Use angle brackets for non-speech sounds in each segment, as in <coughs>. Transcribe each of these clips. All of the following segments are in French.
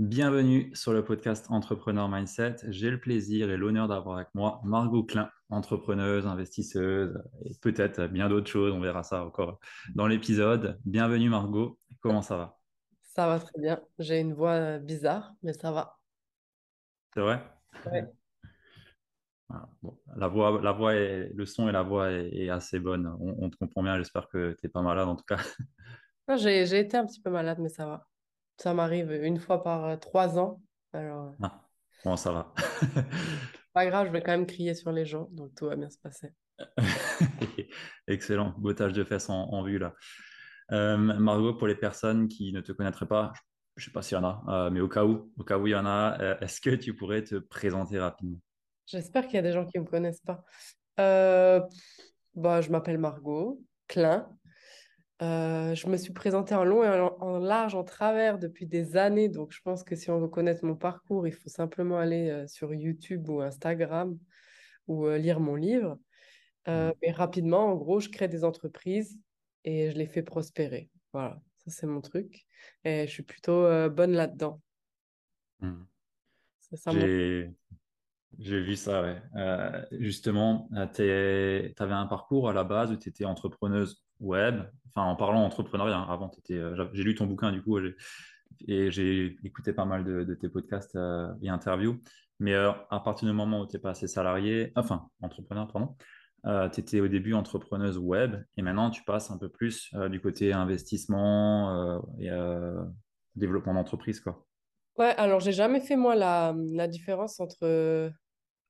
Bienvenue sur le podcast Entrepreneur Mindset. J'ai le plaisir et l'honneur d'avoir avec moi Margot Klein, entrepreneuse, investisseuse et peut-être bien d'autres choses. On verra ça encore dans l'épisode. Bienvenue Margot. Comment ça va? Ça va très bien. J'ai une voix euh, bizarre, mais ça va. C'est vrai? Ouais. la voix, la voix est, le son et la voix est, assez bonne. On, on, te comprend bien. J'espère que tu n'es pas malade en tout cas. J'ai été un petit peu malade, mais ça va. Ça m'arrive une fois par euh, trois ans. Alors, euh, ah, bon, ça va. <laughs> pas grave, je vais quand même crier sur les gens, donc tout va bien se passer. <laughs> Excellent, bottage de fesses en, vue là. Euh, Margot, pour les personnes qui ne te connaîtraient pas, je ne sais pas s'il y en a, mais au cas où, au cas où il y en a, est-ce que tu pourrais te présenter rapidement? J'espère qu'il y a des gens qui ne me connaissent pas. bah, je m'appelle Margot Klein. Euh, je me suis présentée en long et en, large, en travers depuis des années. Donc, je pense que si on veut connaître mon parcours, il faut simplement aller euh, sur YouTube ou Instagram ou euh, lire mon livre. Mmh. Mais rapidement, en gros, je crée des entreprises et je les fais prospérer. Voilà, ça c'est mon truc. Et je suis plutôt bonne là-dedans. Mmh. J'ai j'ai vu ça, ouais. Justement, tu avais un parcours à la base où tu étais entrepreneuse web. Enfin, en parlant entrepreneuriat, hein, avant, euh, j'ai lu ton bouquin, du coup, et j'ai écouté pas mal de, tes podcasts et interviews. Mais à partir du moment où tu es passé salarié, enfin, entrepreneur, pardon, tu étais au début entrepreneuse web et maintenant tu passes un peu plus du côté investissement et développement d'entreprise, quoi. Ouais, alors j'ai jamais fait moi la, la différence entre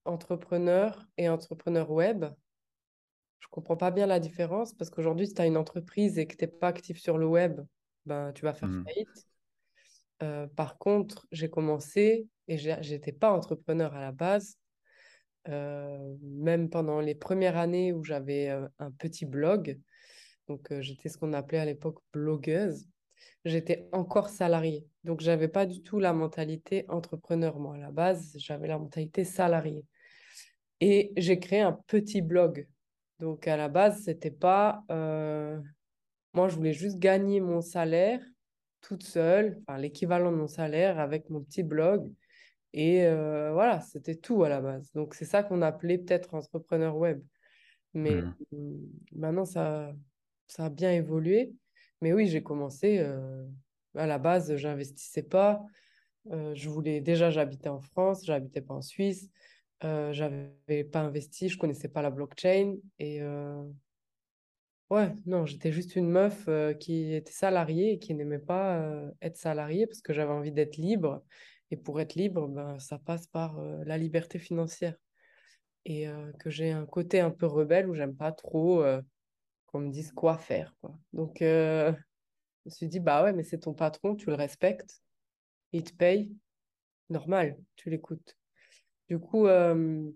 entrepreneur et entrepreneur web. Je comprends pas bien la différence parce qu'aujourd'hui, si tu as une entreprise et que tu n'es pas actif sur le web, ben, tu vas faire mmh. faillite. Euh, par contre, j'ai commencé et j'étais pas entrepreneur à la base. Euh, même pendant les premières années où j'avais euh, un petit blog, donc j'étais ce qu'on appelait à l'époque blogueuse, j'étais encore salariée. Donc, j'avais pas du tout la mentalité entrepreneur. Moi, à la base, j'avais la mentalité salariée. Et j'ai créé un petit blog. Donc, à la base, c'était pas. Euh, moi, je voulais juste gagner mon salaire toute seule, enfin, l'équivalent de mon salaire avec mon petit blog. Et euh, voilà, c'était tout à la base. Donc, c'est ça qu'on appelait peut-être entrepreneur web. Mais mmh. maintenant, ça, ça a bien évolué. Mais oui, j'ai commencé. Euh, à la base, j'investissais pas. je voulais déjà, j'habitais en France, j'habitais pas en Suisse. Euh, j'avais pas investi, je connaissais pas la blockchain et euh, ouais, non, j'étais juste une meuf euh, qui était salariée et qui n'aimait pas être salariée parce que j'avais envie d'être libre et pour être libre, ben, ça passe par la liberté financière et que j'ai un côté un peu rebelle où j'aime pas trop qu'on me dise quoi faire quoi. Donc je me suis dit bah ouais, mais c'est ton patron, tu le respectes, il te paye, normal, tu l'écoutes. Du coup, euh,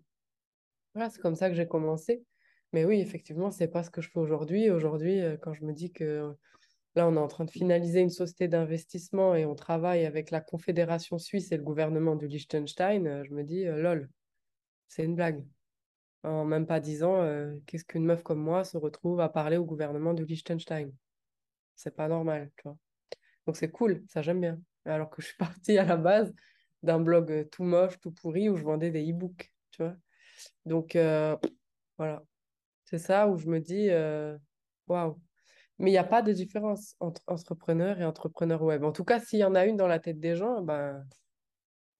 voilà, c'est comme ça que j'ai commencé. Mais oui, effectivement, c'est pas ce que je fais aujourd'hui. Aujourd'hui, euh, quand je me dis que là, on est en train de finaliser une société d'investissement et on travaille avec la Confédération suisse et le gouvernement du Liechtenstein, euh, je me dis, lol, c'est une blague. En même pas dix ans, qu'est-ce qu'une meuf comme moi se retrouve à parler au gouvernement du Liechtenstein? C'est pas normal, tu vois. Donc c'est cool, ça j'aime bien. Alors que je suis <laughs> partie à la base d'un blog euh, tout moche, tout pourri, où je vendais des e-books, tu vois. Donc, euh, voilà. C'est ça où je me dis, euh, waouh. Mais il n'y a pas de différence entre entrepreneur et entrepreneur web. En tout cas, s'il y en a une dans la tête des gens, ben,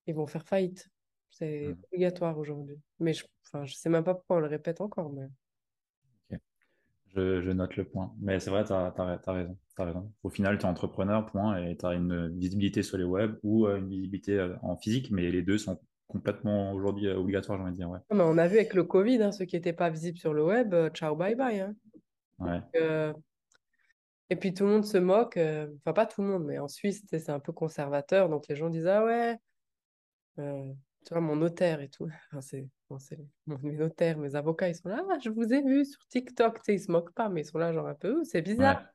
ils vont faire faillite. C'est mmh. obligatoire aujourd'hui. Mais je ne je sais même pas pourquoi on le répète encore. Mais... Je, note le point. Mais c'est vrai, tu as, raison, raison. Au final, tu es entrepreneur, point, et tu as une visibilité sur les web ou euh, une visibilité euh, en physique, mais les deux sont complètement aujourd'hui euh, obligatoires, j'ai envie de dire. Ouais. Mais on a vu avec le Covid, hein, ceux qui n'étaient pas visibles sur le web, ciao, bye bye. Hein. Ouais. Et puis tout le monde se moque, euh, enfin pas tout le monde, mais en Suisse, c'est un peu conservateur, donc les gens disent Ah ouais, euh, tu vois, mon notaire et tout. Enfin, c'est bon, mes notaires, mes avocats, ils sont là, ah, je vous ai vu sur TikTok, tu sais, ils se moquent pas, mais ils sont là, genre un peu, c'est bizarre.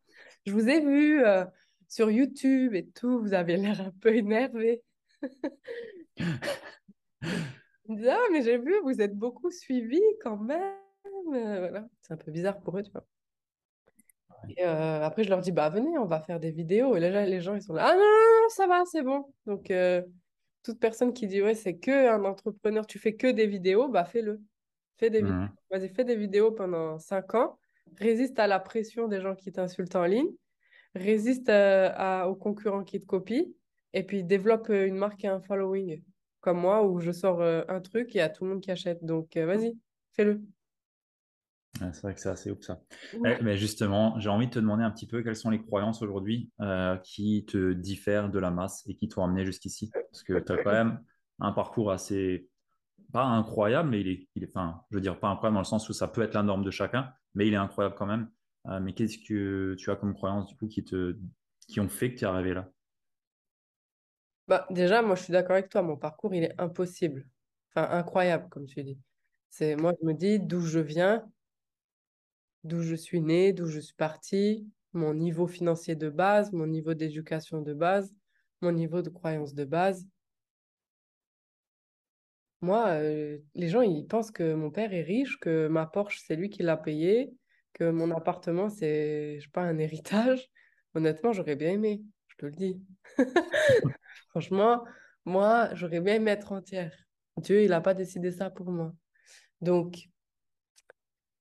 Je vous ai vu euh, sur YouTube et tout, vous avez l'air un peu énervé. Ah, mais j'ai vu, vous êtes beaucoup suivis quand même. voilà. C'est un peu bizarre pour eux, tu vois. Et euh, après, je leur dis, bah venez, on va faire des vidéos. Et là, les gens, ils sont là, ah non, non, ça va, c'est bon. Donc, euh, toute personne qui dit, ouais, c'est que un entrepreneur, tu fais que des vidéos, bah fais-le. Fais des vidéos. Mmh. Vas-y, fais des vidéos pendant cinq ans. Résiste à la pression des gens qui t'insultent en ligne. Résiste euh, à, aux concurrents qui te copient. Et puis, développe une marque et un following. Comme moi, où je sors un truc et il y a tout le monde qui achète. Donc, vas-y, fais-le c'est vrai que c'est assez ouf ça. Eh, mais justement, j'ai envie de te demander un petit peu quelles sont les croyances aujourd'hui euh, qui te diffèrent de la masse et qui t'ont amené jusqu'ici? Parce que tu as quand même un parcours assez, pas incroyable, mais il est, il est, enfin, je veux dire pas incroyable dans le sens où ça peut être la norme de chacun, mais il est incroyable quand même. Euh, mais qu'est-ce que tu as comme croyances du coup qui, te, qui ont fait que tu es arrivé là? Bah, Déjà, moi je suis d'accord avec toi, mon parcours il est impossible. Enfin, incroyable, comme tu dis. C'est, moi je me dis d'où je viens, d'où je suis née, d'où je suis partie, mon niveau financier de base, mon niveau d'éducation de base, mon niveau de croyance de base. Moi, euh, les gens, ils pensent que mon père est riche, que ma Porsche, c'est lui qui l'a payé, que mon appartement, c'est, pas, un héritage. Honnêtement, j'aurais bien aimé, je te le dis. <laughs> Franchement, moi, j'aurais bien aimé être entière. Dieu, il n'a pas décidé ça pour moi. Donc,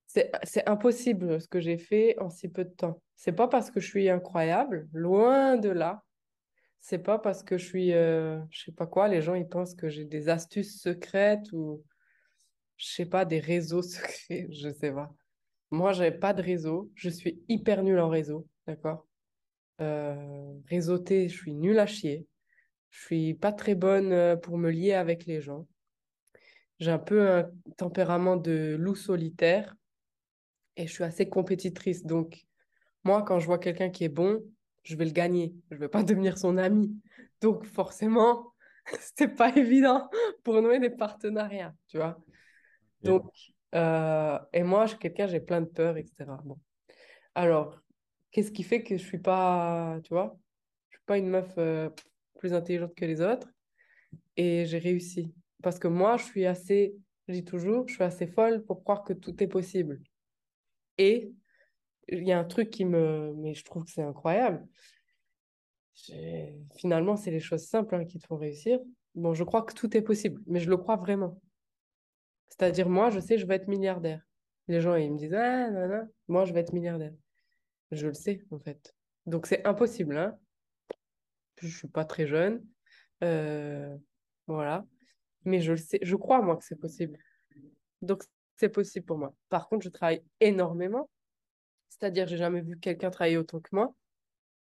c'est impossible ce que j'ai fait en si peu de temps. C'est pas parce que je suis incroyable, loin de là. C'est pas parce que je suis, euh, je sais pas quoi, les gens ils pensent que j'ai des astuces secrètes ou je sais pas des réseaux <laughs> secrets, je sais pas. Moi, j'ai pas de réseau, je suis hyper nulle en réseau, d'accord? Euh, Réseauter, je suis nulle à chier. Je suis pas très bonne euh, pour me lier avec les gens. J'ai un peu un tempérament de loup solitaire et je suis assez compétitrice. Donc, moi, quand je vois quelqu'un qui est bon, je vais le gagner. Je ne vais pas <laughs> devenir son ami. Donc, forcément, <laughs> c'était pas évident pour nouer des partenariats, tu vois. Donc, euh, et moi, je suis quelqu'un, j'ai plein de peurs, etc. Bon. Alors, qu'est-ce qui fait que je suis pas, tu vois, je suis pas une meuf euh, plus intelligente que les autres? Et j'ai réussi. Parce que moi, je suis assez, je dis toujours, je suis assez folle pour croire que tout est possible. Et il y a un truc qui me... Mais je trouve que c'est incroyable. Finalement, c'est les choses simples hein, qui te font réussir. Bon, je crois que tout est possible, mais je le crois vraiment. C'est-à-dire, moi, je sais, je vais être milliardaire. Les gens, ils me disent, ah, non, non, moi, je vais être milliardaire. Je le sais, en fait. Donc, c'est impossible. Hein je suis pas très jeune. Euh, voilà. Mais je le sais, je crois, moi, que c'est possible. Donc, c'est possible pour moi. Par contre, je travaille énormément. C'est-à-dire, j'ai jamais vu quelqu'un travailler autant que moi.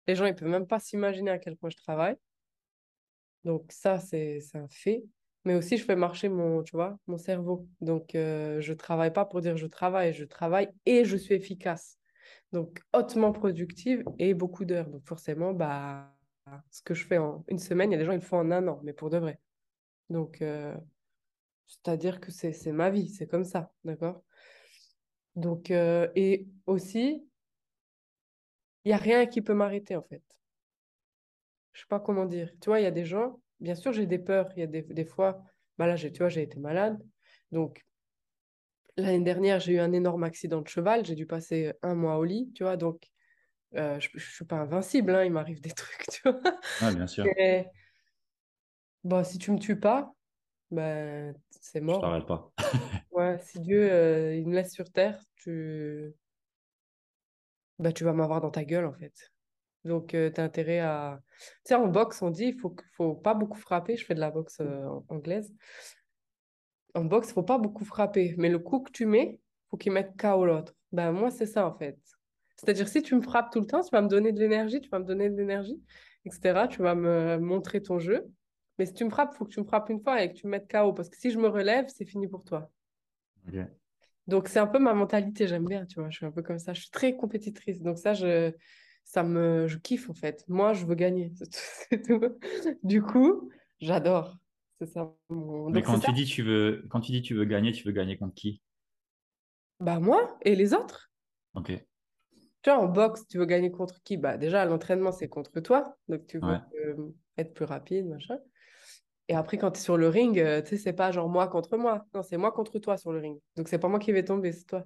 Les gens, ils peuvent même pas s'imaginer à quel point je travaille. Donc ça, c'est un fait. Mais aussi, je fais marcher mon, tu vois, mon cerveau. Donc, euh, je travaille pas pour dire je travaille, je travaille et je suis efficace. Donc, hautement productive et beaucoup d'heures. Donc, forcément, bah, ce que je fais en une semaine, il y a des gens, ils le font en un an, mais pour de vrai. Donc, euh, c'est-à-dire que c'est ma vie, c'est comme ça, d'accord? Donc, euh, et aussi, il n'y a rien qui peut m'arrêter, en fait. Je sais pas comment dire. Tu vois, il y a des gens, bien sûr, j'ai des peurs. Il y a des, des fois, bah là, tu vois, j'ai été malade. Donc, l'année dernière, j'ai eu un énorme accident de cheval. J'ai dû passer un mois au lit, tu vois? Donc, euh, je ne suis pas invincible, hein, il m'arrive des <laughs> trucs, tu vois? Ah, bien sûr. bon, si tu me tues pas, ben, c'est mort. Je t'arrête pas. <laughs> ouais, si Dieu euh, il me laisse sur terre, tu, bah, tu vas m'avoir dans ta gueule en fait. Donc, euh, tu as intérêt à. Tu sais, en boxe, on dit il faut, faut pas beaucoup frapper. Je fais de la boxe euh, anglaise. En boxe, il faut pas beaucoup frapper. Mais le coup que tu mets, faut qu'il mette KO l'autre. Ben, moi, c'est ça en fait. C'est-à-dire, si tu me frappes tout le temps, tu vas me donner de l'énergie, tu vas me donner de l'énergie, etc. Tu vas me montrer ton jeu. Mais si tu me frappes, il faut que tu me frappes une fois et que tu me mettes KO. Parce que si je me relève, c'est fini pour toi. Donc, c'est un peu ma mentalité. J'aime bien, tu vois. Je suis un peu comme ça. Je suis très compétitrice. Donc, ça, je... ça me, je kiffe en fait. Moi, je veux gagner. <laughs> C'est tout. Du coup, j'adore. C'est ça. Mais quand tu dis tu veux, quand tu dis tu veux gagner, tu veux gagner contre qui? Bah moi et les autres. Ok. Tu vois, en boxe, tu veux gagner contre qui? Bah déjà, l'entraînement, c'est contre toi. Donc tu veux euh, être plus rapide, machin. Et après, quand tu es sur le ring, euh, tu sais, c'est pas genre moi contre moi. Non, c'est moi contre toi sur le ring. Donc c'est pas moi qui vais tomber, c'est toi.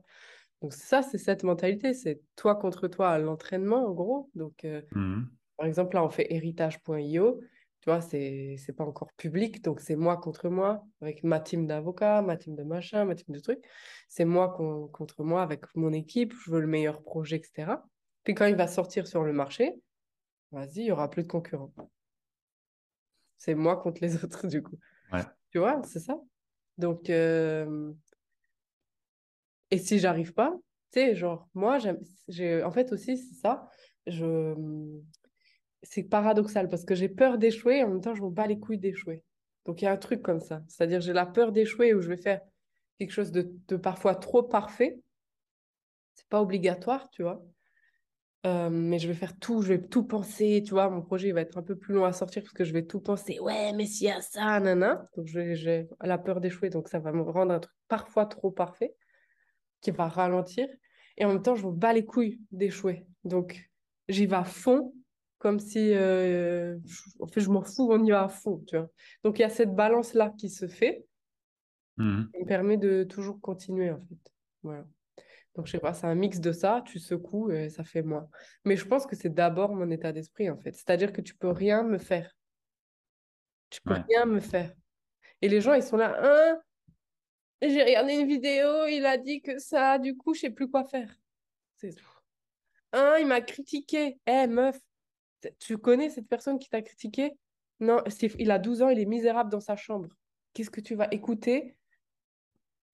Donc ça, c'est cette mentalité, c'est toi contre toi à l'entraînement, en gros. Donc, euh, mmh par exemple, là, on fait héritage.io. Tu vois, c'est pas encore public, donc c'est moi contre moi, avec ma team d'avocats, ma team de machin, ma team de trucs. C'est moi contre moi avec mon équipe, je veux le meilleur projet, etc. Puis quand il va sortir sur le marché, vas-y, il y aura plus de concurrents. C'est moi contre les <laughs> autres, du coup. Tu vois, c'est ça. Donc, euh, et si j'arrive pas, tu sais, genre, moi, j'ai, en fait aussi, c'est ça, je, c'est paradoxal parce que j'ai peur d'échouer et en même temps, je m'en bats les couilles d'échouer. Donc, il y a un truc comme ça. C'est-à-dire, j'ai la peur d'échouer où je vais faire quelque chose de, de parfois trop parfait. C'est pas obligatoire, tu vois. Euh, mais je vais faire tout, je vais tout penser, tu vois, mon projet va être un peu plus long à sortir parce que je vais tout penser, ouais, mais s'il y a ça, nana. Donc j'ai la peur d'échouer, donc ça va me rendre un truc parfois trop parfait qui va ralentir. Et en même temps, je me bats les couilles d'échouer. Donc, j'y vais à fond, comme si, euh, en fait, je m'en fous, on y va à fond, tu vois. Donc, il y a cette balance-là qui se fait, mmh qui me permet de toujours continuer, en fait. Voilà. Donc, je sais pas, c'est un mix de ça, tu secoues et ça fait moi. Mais je pense que c'est d'abord mon état d'esprit, en fait. C'est-à-dire que tu peux rien me faire. Tu peux rien me faire. Et les gens, ils sont là, hein, j'ai regardé une vidéo, il a dit que ça, du coup, je sais plus quoi faire. C'est Un, il m'a critiqué. Eh, meuf, tu connais cette personne qui t'a critiqué? Non, il a 12 ans, il est misérable dans sa chambre. Qu'est-ce que tu vas écouter?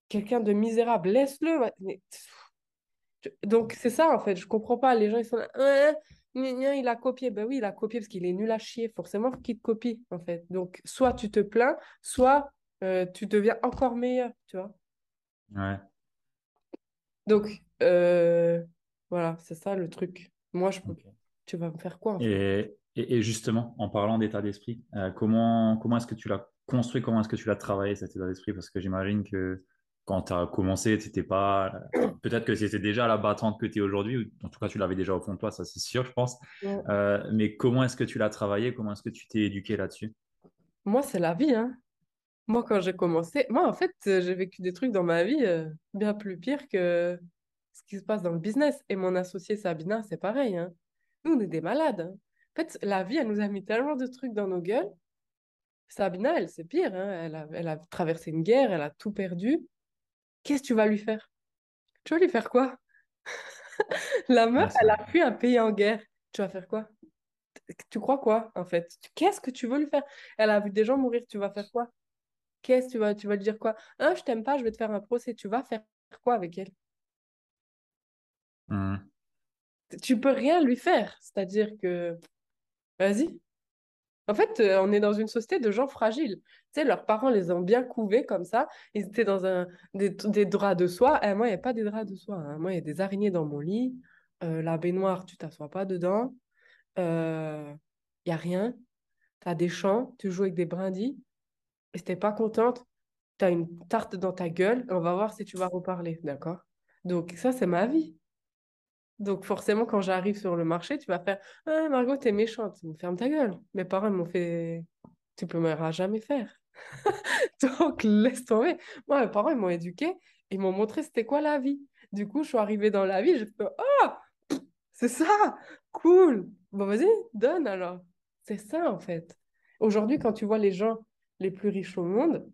Quelqu'un de misérable, laisse-le. Donc, c'est ça, en fait. Je comprends pas. Les gens, ils sont là. Hein, il a copié. Ben oui, il a copié parce qu'il est nul à chier. Forcément, faut qu'il te copie, en fait. Donc, soit tu te plains, soit euh, tu deviens encore meilleur, tu vois. Ouais. Donc, euh, voilà, c'est ça le truc. Moi, je peux... Tu vas me faire quoi et, et, justement, en parlant d'état d'esprit, euh, comment, comment est-ce que tu l'as construit? Comment est-ce que tu l'as travaillé, cet état d'esprit? Parce que j'imagine que quand tu as commencé, c'était pas. <clears throat> Peut-être que c'était déjà la battante que tu es aujourd'hui, ou en tout cas, tu l'avais déjà au fond de toi, ça c'est sûr, je pense. mais comment est-ce que tu l'as travaillé? Comment est-ce que tu t'es éduqué là-dessus? Moi, c'est la vie. Hein. Moi, quand j'ai commencé, moi, en fait, euh, j'ai vécu des trucs dans ma vie euh, bien plus pires que ce qui se passe dans le business. Et mon associé Sabina, c'est pareil. Hein. Nous, on est des malades. Hein. En fait, la vie, elle nous a mis tellement de trucs dans nos gueules. Sabina, elle, c'est pire. Hein. Elle, a, elle a traversé une guerre, elle a tout perdu. Qu'est-ce que tu vas lui faire? Tu vas lui faire quoi? <laughs> La meuf, elle a fui un pays en guerre. Tu vas faire quoi? Tu crois quoi, en fait? Qu'est-ce que tu veux lui faire? Elle a vu des gens mourir. Tu vas faire quoi? Qu'est-ce que tu vas, tu vas lui dire quoi? Ah, je t'aime pas, je vais te faire un procès. Tu vas faire quoi avec elle? Mmh. Tu peux rien lui faire. C'est-à-dire que, vas-y. En fait, euh, on est dans une société de gens fragiles. Tu sais, leurs parents les ont bien couvés comme ça. Ils étaient dans un, des, draps de soie. Eh, moi, il n'y a pas des draps de soie. Hein. Moi, il y a des araignées dans mon lit. Euh, la baignoire, tu t'assois pas dedans. Il euh, n'y a rien. Tu as des champs, tu joues avec des brindilles et si t'es pas contente, tu as une tarte dans ta gueule, on va voir si tu vas reparler, d'accord? Donc ça, c'est ma vie. Donc forcément, quand j'arrive sur le marché, tu vas faire ah, Margot, t'es méchante, ferme ta gueule. Mes parents m'ont fait Tu peux me jamais faire. <laughs> Donc laisse tomber. Moi, mes parents, ils m'ont éduqué, ils m'ont montré c'était quoi la vie. Du coup, je suis arrivée dans la vie, j'ai fait Oh, c'est ça, cool. Bon, vas-y, donne alors. C'est ça en fait. Aujourd'hui, quand tu vois les gens les plus riches au monde.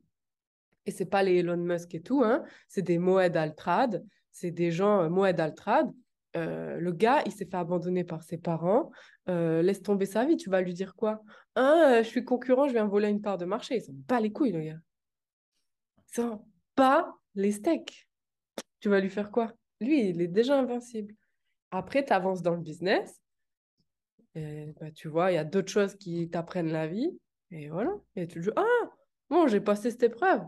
Et c'est pas les Elon Musk et tout, hein. c'est des Moed Altrad, c'est des gens, euh, Moed Altrad. Euh, le gars, il s'est fait abandonner par ses parents. Euh, laisse tomber sa vie, tu vas lui dire quoi? Hein, Je suis concurrent, je viens voler une part de marché. Ils sont pas les couilles, le gars. Ils sont pas les steaks. Tu vas lui faire quoi? Lui, il est déjà invincible. Après, tu avances dans le business. Bah, tu vois, il y a d'autres choses qui t'apprennent la vie. Et voilà. Et tu dis, ah, bon, j'ai passé cette épreuve.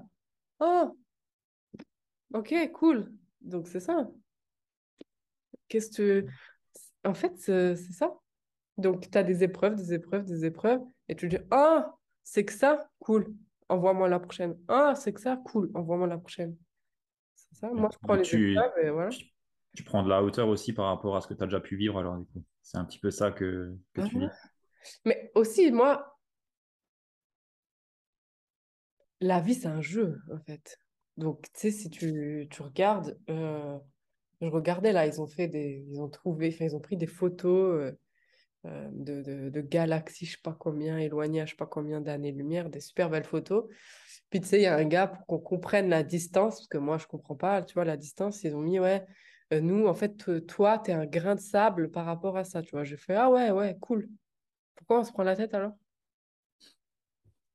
Oh, ok, cool. Donc, c'est ça. Qu'est-ce que. En fait, c'est ça. Donc, tu as des épreuves, des épreuves, des épreuves. Et tu dis, ah, c'est que ça, cool, envoie-moi la prochaine. Ah, c'est que ça, cool, envoie-moi la prochaine. C'est ça. Moi, je prends les tu, épreuves et voilà. tu, prends de la hauteur aussi par rapport à ce que tu as déjà pu vivre. Alors, c'est un petit peu ça que, que tu dis. Mais aussi, moi, la vie, c'est un jeu, en fait. Donc, tu sais, si tu, tu regardes, euh, je regardais là, ils ont fait des, ils ont trouvé, enfin, ils ont pris des photos euh, euh, de, de, de, galaxies, je sais pas combien, éloignées à je sais pas combien d'années-lumière, des super belles photos. Puis, tu sais, il y a un gars pour qu'on comprenne la distance, parce que moi, je comprends pas, tu vois, la distance, ils ont mis, ouais, nous, en fait, toi, tu es un grain de sable par rapport à ça, tu vois. J'ai fait, ah ouais, ouais, cool. Pourquoi on se prend la tête alors?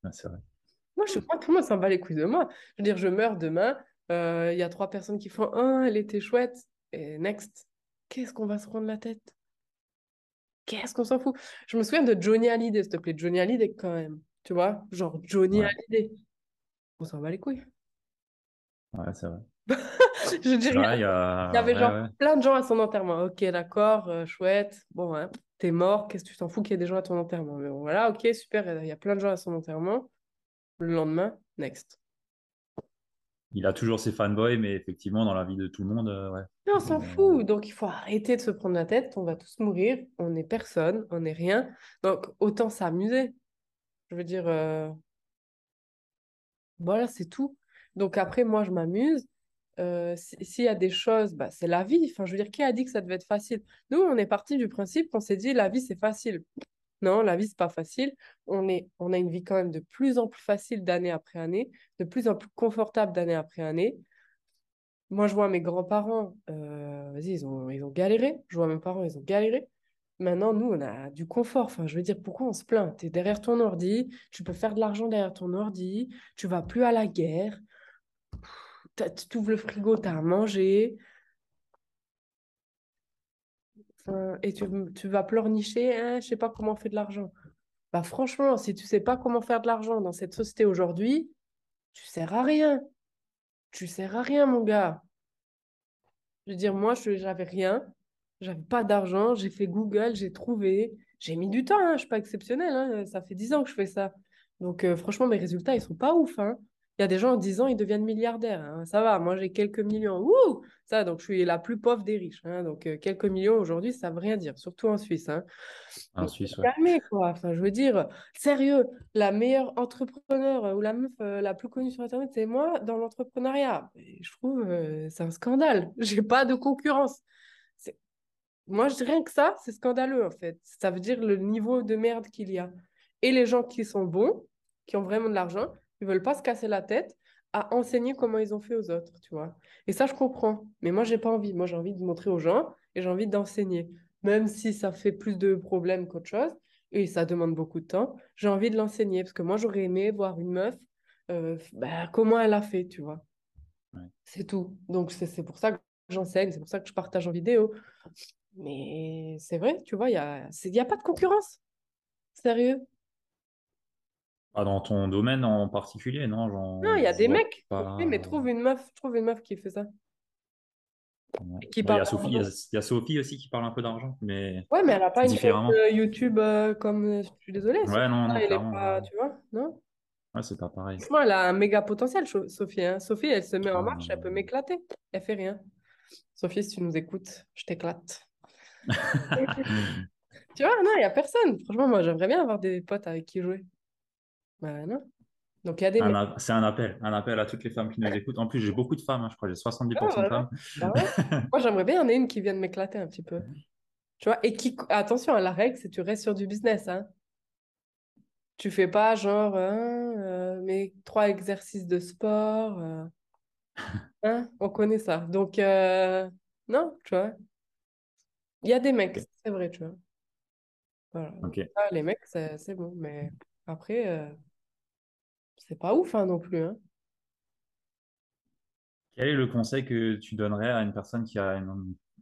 Ah, C'est vrai. Moi, je crois que tout le monde s'en bat les couilles de moi. Je veux dire, je meurs demain, euh, il y a trois personnes qui font Ah, elle était chouette. Et next, qu'est-ce qu'on va se prendre la tête? Qu'est-ce qu'on s'en fout? Je me souviens de Johnny Hallyday, s'il te plaît. Johnny Hallyday, quand même. Tu vois? Genre Johnny Hallyday. On s'en bat les couilles. Ouais, c'est vrai. <laughs> je dirais, il y, avait genre plein de gens à son enterrement. Ok, d'accord, euh, chouette. Bon, hein, t'es mort, qu'est-ce que tu t'en fous qu'il y ait des gens à ton enterrement? Mais bon, voilà, ok, super, il y a plein de gens à son enterrement. Le lendemain, next. Il a toujours ses fanboys, mais effectivement, dans la vie de tout le monde, euh, ouais. on s'en euh, fout. Donc, il faut arrêter de se prendre la tête. On va tous mourir. On n'est personne. On n'est rien. Donc, autant s'amuser. Je veux dire, euh, voilà, c'est tout. Donc, après, moi, je m'amuse. S'il y a des choses, bah, c'est la vie. Enfin, je veux dire, qui a dit que ça devait être facile? Nous, on est parti du principe qu'on s'est dit, la vie, c'est facile. Non, la vie, c'est pas facile. On, est, on a une vie quand même de plus en plus facile d'année après année, de plus en plus confortable d'année après année. Moi, je vois mes grands-parents, euh, vas-y, ils ont, ils ont galéré. Je vois mes parents, ils ont galéré. Maintenant, nous, on a du confort. Je veux dire, pourquoi on se plaint? Tu es derrière ton ordi, tu peux faire de l'argent derrière ton ordi, tu vas plus à la guerre, tu ouvres le frigo, tu as à manger, et tu, tu, vas pleurnicher, hein, je sais pas comment on fait de l'argent. Bah franchement, si tu sais pas comment faire de l'argent dans cette société aujourd'hui, tu sers à rien. Tu sers à rien, mon gars. Je veux dire, moi, je j'avais rien, j'avais pas d'argent, j'ai fait Google, j'ai trouvé, j'ai mis du temps, hein, je suis pas exceptionnelle, hein, ça fait 10 ans que je fais ça. Donc euh, franchement, mes résultats, ils sont pas ouf. Hein. Il y a des gens en 10 ans, ils deviennent milliardaires. Hein. Ça va, moi j'ai quelques millions. Ouh ça, donc je suis la plus pauvre des riches. Hein. Donc euh, quelques millions aujourd'hui, ça ne veut rien dire, surtout en Suisse. Hein. En Suisse, Calmez, quoi. Enfin, je veux dire, sérieux, la meilleure entrepreneur euh, ou la meuf euh, la plus connue sur Internet, c'est moi dans l'entrepreneuriat. Je trouve c'est un scandale. <laughs> J'ai pas de concurrence. Moi, je rien que ça, c'est scandaleux en fait. Ça veut dire le niveau de merde qu'il y a. Et les gens qui sont bons, qui ont vraiment de l'argent, ils veulent pas se casser la tête à enseigner comment ils ont fait aux autres, tu vois. Et ça, je comprends. Mais moi, j'ai pas envie. Moi, j'ai envie de montrer aux gens et j'ai envie d'enseigner. Même si ça fait plus de problèmes qu'autre chose et ça demande beaucoup de temps, j'ai envie de l'enseigner parce que moi, j'aurais aimé voir une meuf, euh, bah, comment elle a fait, tu vois. C'est tout. Donc, c'est pour ça que j'enseigne, c'est pour ça que je partage en vidéo. Mais c'est vrai, tu vois, il n'y a, y a pas de concurrence. Sérieux. Pas dans ton domaine en particulier, non Non, il y a des mecs. mais trouve une meuf, trouve une meuf qui fait ça. il, y a il, y a, Sophie aussi qui parle un peu d'argent, mais ouais, mais elle n'a pas une chaîne YouTube euh, comme. Euh, je suis désolée. Ouais, non, non, elle pas, tu vois, non? Ouais, c'est pas pareil. Franchement, elle a un méga potentiel, Sophie. Hein. Sophie, elle se met en marche, elle peut m'éclater. Elle fait rien. Sophie, si tu nous écoutes, je t'éclate. <laughs> tu vois, non, il n'y a personne. Franchement, moi, j'aimerais bien avoir des potes avec qui jouer. Bah, non. Donc, il y a des. C'est un appel, un appel à toutes les femmes qui nous écoutent. En plus, j'ai beaucoup de femmes, hein, je crois, j'ai 70% ah, de femmes. Bah <laughs> Moi, j'aimerais bien en une qui vienne m'éclater un petit peu. Tu vois, et qui, attention, à la règle, c'est tu restes sur du business. Hein. Tu fais pas genre, hein, euh, mais trois exercices de sport. Euh. <laughs> Hein, on connaît ça. Donc, euh, non, tu vois. Il y a des mecs, c'est vrai, tu vois. Voilà. Ah, les mecs, c'est bon, mais après, c'est pas ouf hein, non plus. Hein. Quel est le conseil que tu donnerais à une personne qui a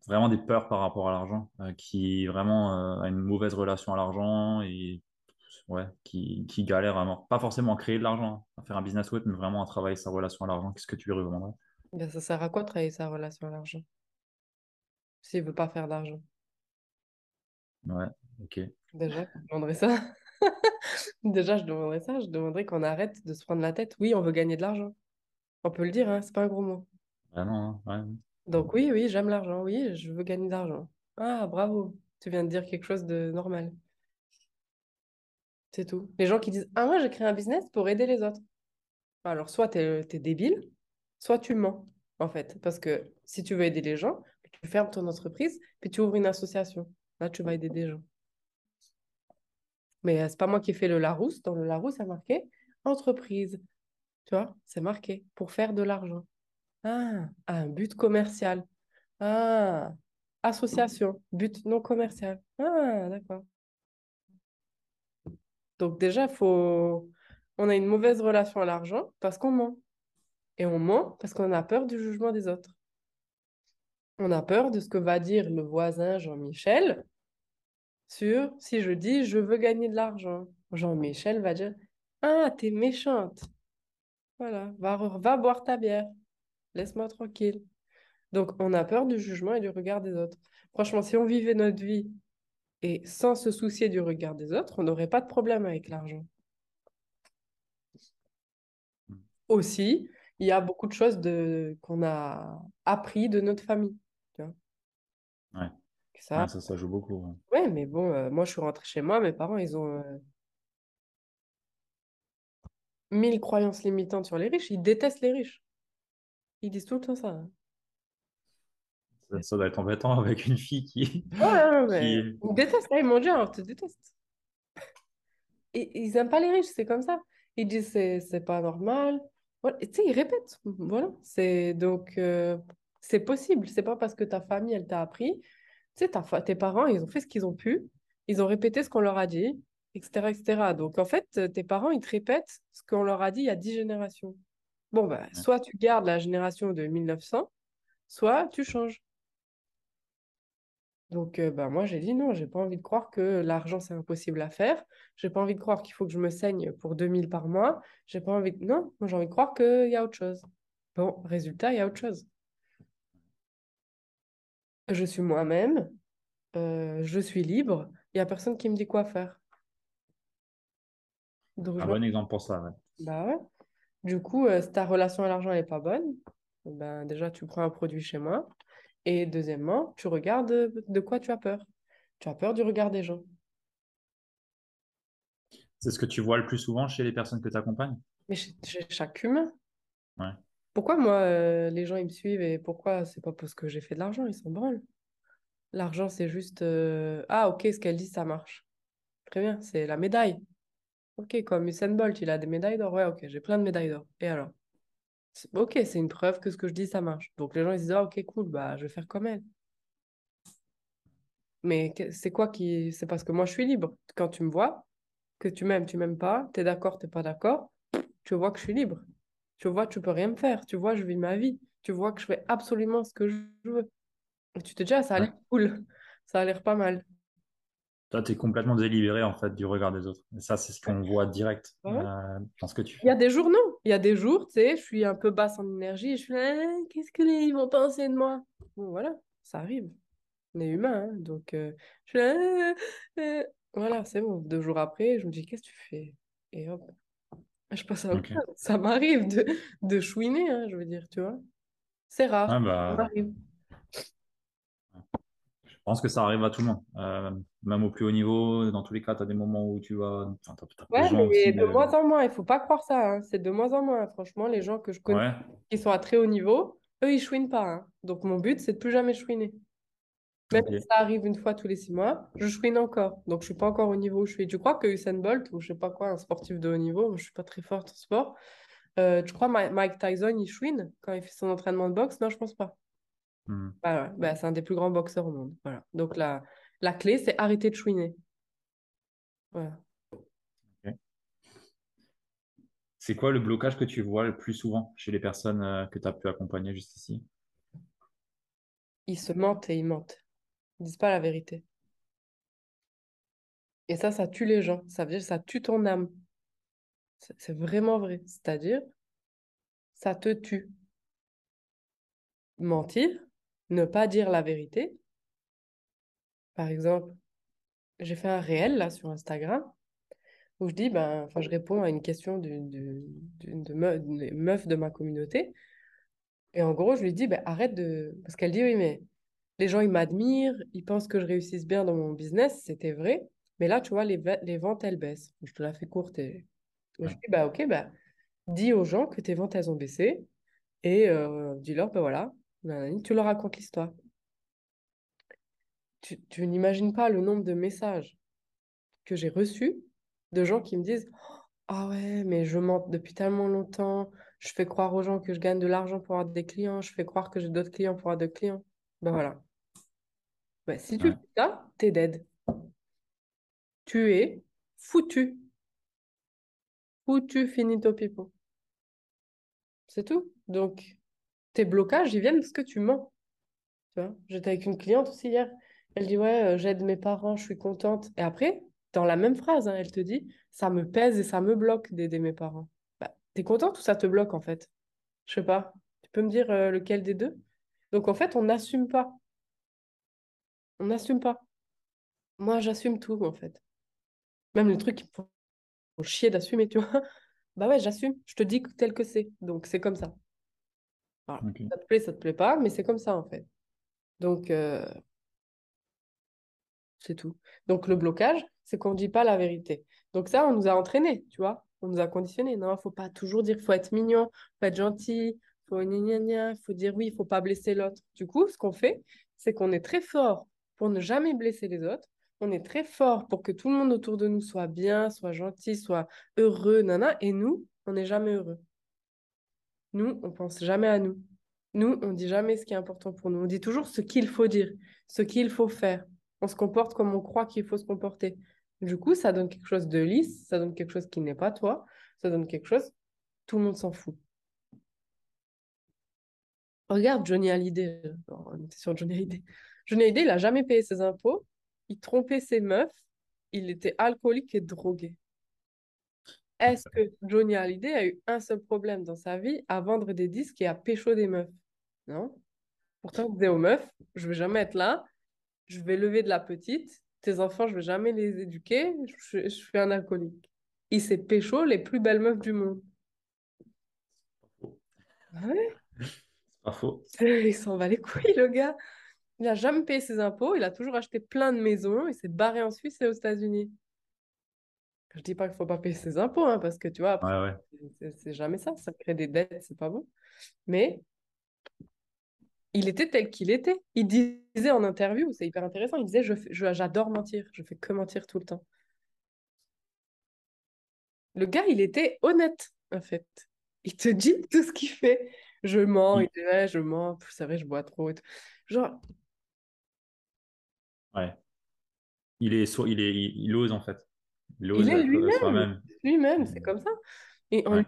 vraiment des peurs par rapport à l'argent, euh, qui vraiment euh, a une mauvaise relation à l'argent et ouais, qui, qui galère vraiment, pas forcément à créer de l'argent, hein, à faire un business web, mais vraiment à travailler sa relation à l'argent, qu'est-ce que tu lui recommanderais? Ben, Ça sert à quoi travailler sa relation à l'argent? S'il veut pas faire d'argent Ouais, ok. Déjà, je demanderais ça. <laughs> Déjà, je demanderais ça. Je demanderais qu'on arrête de se prendre la tête. Oui, on veut gagner de l'argent. On peut le dire, hein, c'est pas un gros mot. Vraiment, hein, ouais. Donc oui, oui, j'aime l'argent. Oui, je veux gagner de l'argent. Ah, bravo. Tu viens de dire quelque chose de normal. C'est tout. Les gens qui disent, ah, moi, j'ai créé un business pour aider les autres. Alors, soit tu es, débile, soit tu mens, en fait. Parce que si tu veux aider les gens, tu fermes ton entreprise, puis tu ouvres une association. Là, tu vas aider des gens. Mais c'est pas moi qui ai fait le Larousse. Dans le Larousse, c'est marqué entreprise. Tu vois, c'est marqué pour faire de l'argent. Ah, un but commercial. Ah, association, but non commercial. Ah, d'accord. Donc déjà, faut... on a une mauvaise relation à l'argent parce qu'on ment. Et on ment parce qu'on a peur du jugement des autres. On a peur de ce que va dire le voisin Jean-Michel sur si je dis je veux gagner de l'argent. Jean-Michel va dire Ah, t'es méchante. Voilà, va, va boire ta bière. Laisse-moi tranquille. Donc, on a peur du jugement et du regard des autres. Franchement, si on vivait notre vie et sans se soucier du regard des autres, on n'aurait pas de problème avec l'argent. Aussi, il y a beaucoup de choses qu'on a appris de notre famille. Ça, ça, ça, joue beaucoup. Ouais, mais bon, euh, moi, je suis rentrée chez moi, mes parents, ils ont euh, mille croyances limitantes sur les riches. Ils détestent les riches. Ils disent tout le temps ça. Hein. Ça, doit être embêtant avec une fille qui. Ouais, mais... Ils détestent, ils m'ont dit, on te déteste. Et, ils n'aiment pas les riches, c'est comme ça. Ils disent, c'est, c'est pas normal. Voilà. Tu sais, ils répètent. Voilà. C'est, donc, euh, c'est possible. C'est pas parce que ta famille, elle t'a appris. Tu sais, tes parents, ils ont fait ce qu'ils ont pu. Ils ont répété ce qu'on leur a dit, etc., etc. Donc, en fait, tes parents, ils te répètent ce qu'on leur a dit il y a dix générations. Bon, bah, soit tu gardes la génération de 1900, soit tu changes. Donc, euh, bah, moi, j'ai dit non, j'ai pas envie de croire que l'argent, c'est impossible à faire. J'ai pas envie de croire qu'il faut que je me saigne pour 2000 par mois. J'ai pas envie de... Non, moi, j'ai envie de croire qu'il y a autre chose. Bon, résultat, il y a autre chose. Je suis moi-même, euh, je suis libre, il n'y a personne qui me dit quoi faire. un bon exemple pour ça, ouais. Bah ouais. Du coup, euh, si ta relation à l'argent n'est pas bonne, ben déjà, tu prends un produit chez moi. Et deuxièmement, tu regardes de quoi tu as peur. Tu as peur du regard des gens. C'est ce que tu vois le plus souvent chez les personnes que tu accompagnes? Mais chez, chaque humain. Ouais. Pourquoi moi, euh, les gens ils me suivent et pourquoi c'est pas parce que j'ai fait de l'argent, ils s'en branlent? L'argent, c'est juste euh, Ah, ok, ce qu'elle dit, ça marche. Très bien, c'est la médaille. Ok, comme Usain Bolt, il a des médailles d'or. Ouais, ok, j'ai plein de médailles d'or. Et alors? Ok, c'est une preuve que ce que je dis, ça marche. Donc les gens, ils se disent, ah, ok, cool, bah, je vais faire comme elle. Mais c'est quoi qui. C'est parce que moi, je suis libre. Quand tu me vois, que tu m'aimes, tu m'aimes pas, tu es d'accord, tu pas d'accord, tu vois que je suis libre. Tu vois, tu peux rien me faire. Tu vois, je vis ma vie. Tu vois que je fais absolument ce que je veux. Et tu te dis, ah, ça a l'air cool. <laughs> Ça a l'air pas mal. Toi, tu es complètement délibéré en fait du regard des autres. Et ça, c'est ce qu'on voit direct euh, dans ce que tu fais. Il y a des jours, non. Il y a des jours, tu sais, je suis un peu basse en énergie et je suis là, ah, qu'est-ce que les ils vont penser de moi? Bon, voilà, ça arrive. On est humain, hein, donc euh, je suis là, ah, voilà, c'est bon. Deux jours après, je me dis, qu'est-ce que tu fais? Et hop, je passe à. Ça m'arrive de, de chouiner, hein, je veux dire, tu vois. C'est rare. Ah bah... Ça m'arrive. Je pense que ça arrive à tout le monde. Euh, même au plus haut niveau, dans tous les cas, tu as des moments où tu vas. ouais, mais de moins en moins, il faut pas croire ça. Hein. C'est de moins en moins. Franchement, les gens que je connais qui sont à très haut niveau, eux, ils chouinent pas. Hein. Donc, mon but, c'est de plus jamais chouiner. Même si ça arrive une fois tous les six mois, je chouine encore. Donc, je suis pas encore au niveau où je suis. Tu crois que Usain Bolt, ou je sais pas quoi, un sportif de haut niveau, je suis pas très forte en sport, euh, tu crois Mike Tyson, il chouine quand il fait son entraînement de boxe? Non, je pense pas. Hmm. Bah, bah, c'est un des plus grands boxeurs au monde. Voilà. Donc la, la clé, c'est arrêter de chouiner. Voilà. C'est quoi le blocage que tu vois le plus souvent chez les personnes euh, que tu as pu accompagner juste ici Ils se mentent et ils mentent. Disent pas la vérité. Et ça, ça tue les gens. Ça veut dire ça tue ton âme. C'est vraiment vrai. C'est-à-dire, ça te tue. Mentir, ne pas dire la vérité. Par exemple, j'ai fait un réel là sur Instagram où je dis, ben, enfin, je réponds à une question d'une d'une meuf de ma communauté. Et en gros, je lui dis, ben, arrête de. Parce qu'elle dit, oui, mais les gens, ils m'admirent, ils pensent que je réussisse bien dans mon business, c'était vrai. Mais là, tu vois, les, les ventes, elles baissent. Je te la fais courte. Et, je dis, bah, ok, bah, dis aux gens que tes ventes, elles ont baissé. Et euh, dis-leur, ben voilà, tu leur racontes l'histoire. Tu, tu n'imagines pas le nombre de messages que j'ai reçus de gens qui me disent Ah ouais, mais je mens depuis tellement longtemps, je fais croire aux gens que je gagne de l'argent pour avoir des clients, je fais croire que j'ai d'autres clients pour avoir d'autres clients. Ben voilà. Ben, si tu fais ça, t'es dead. Tu es foutu. Foutu, finito pipo. C'est tout. Donc, tes blocages, ils viennent parce que tu mens. Tu vois, j'étais avec une cliente aussi hier. Elle dit Ouais, euh, j'aide mes parents, je suis contente. Et après, dans la même phrase, hein, elle te dit ça me pèse et ça me bloque d'aider mes parents. Bah, T'es contente ou ça te bloque en fait? Je sais pas. Tu peux me dire euh, lequel des deux? Donc en fait, on n'assume pas. On n'assume pas. Moi, j'assume tout en fait. Même le truc qui font chier d'assumer, tu vois. <laughs> Bah ouais, j'assume. Je te dis tel que c'est. Donc c'est comme ça. Ça te plaît, ça te plaît pas, mais c'est comme ça en fait. Donc, euh, c'est tout. Donc le blocage, c'est qu'on ne dit pas la vérité. Donc ça, on nous a entraînés, tu vois. On nous a conditionnés. Non, il faut pas toujours dire, faut être mignon, faut être gentil, faut gna faut dire oui, il faut pas blesser l'autre. Du coup, ce qu'on fait, c'est qu'on est très fort pour ne jamais blesser les autres. On est très fort pour que tout le monde autour de nous soit bien, soit gentil, soit heureux, nana. Et nous, on n'est jamais heureux. Nous, on pense jamais à nous. Nous, on dit jamais ce qui est important pour nous. On dit toujours ce qu'il faut dire, ce qu'il faut faire on se comporte comme on croit qu'il faut se comporter. Du coup, ça donne quelque chose de lisse, ça donne quelque chose qui n'est pas toi, ça donne quelque chose, tout le monde s'en fout. Regarde Johnny Hallyday, on était sur Johnny Hallyday. Johnny Hallyday, il n'a jamais payé ses impôts, il trompait ses meufs, il était alcoolique et drogué. Est-ce que Johnny Hallyday a eu un seul problème dans sa vie à vendre des disques et à pécho des meufs? Non. Pourtant, il disait aux meufs, je vais jamais être là, je vais lever de la petite, tes enfants, je vais jamais les éduquer, je, suis un alcoolique. Il s'est pécho les plus belles meufs du monde. Ouais? C'est pas faux. <laughs> Il s'en va les couilles, le gars. Il n'a jamais payé ses impôts, il a toujours acheté plein de maisons, il s'est barré en Suisse et aux États-Unis. Je dis pas qu'il faut pas payer ses impôts, hein, parce que tu vois, c'est jamais ça, ça crée des dettes, c'est pas bon. Mais il était tel qu'il était. Il disait en interview, c'est hyper intéressant, il disait je, j'adore mentir, je fais que mentir tout le temps. Le gars, il était honnête, en fait. Il te dit tout ce qu'il fait. Je mens, il dit ouais, je mens, c'est vrai, je bois trop. Et Genre. Ouais. Il est, il est, il, ose en fait. Il ose est lui-même. Lui-même, c'est comme ça. Et on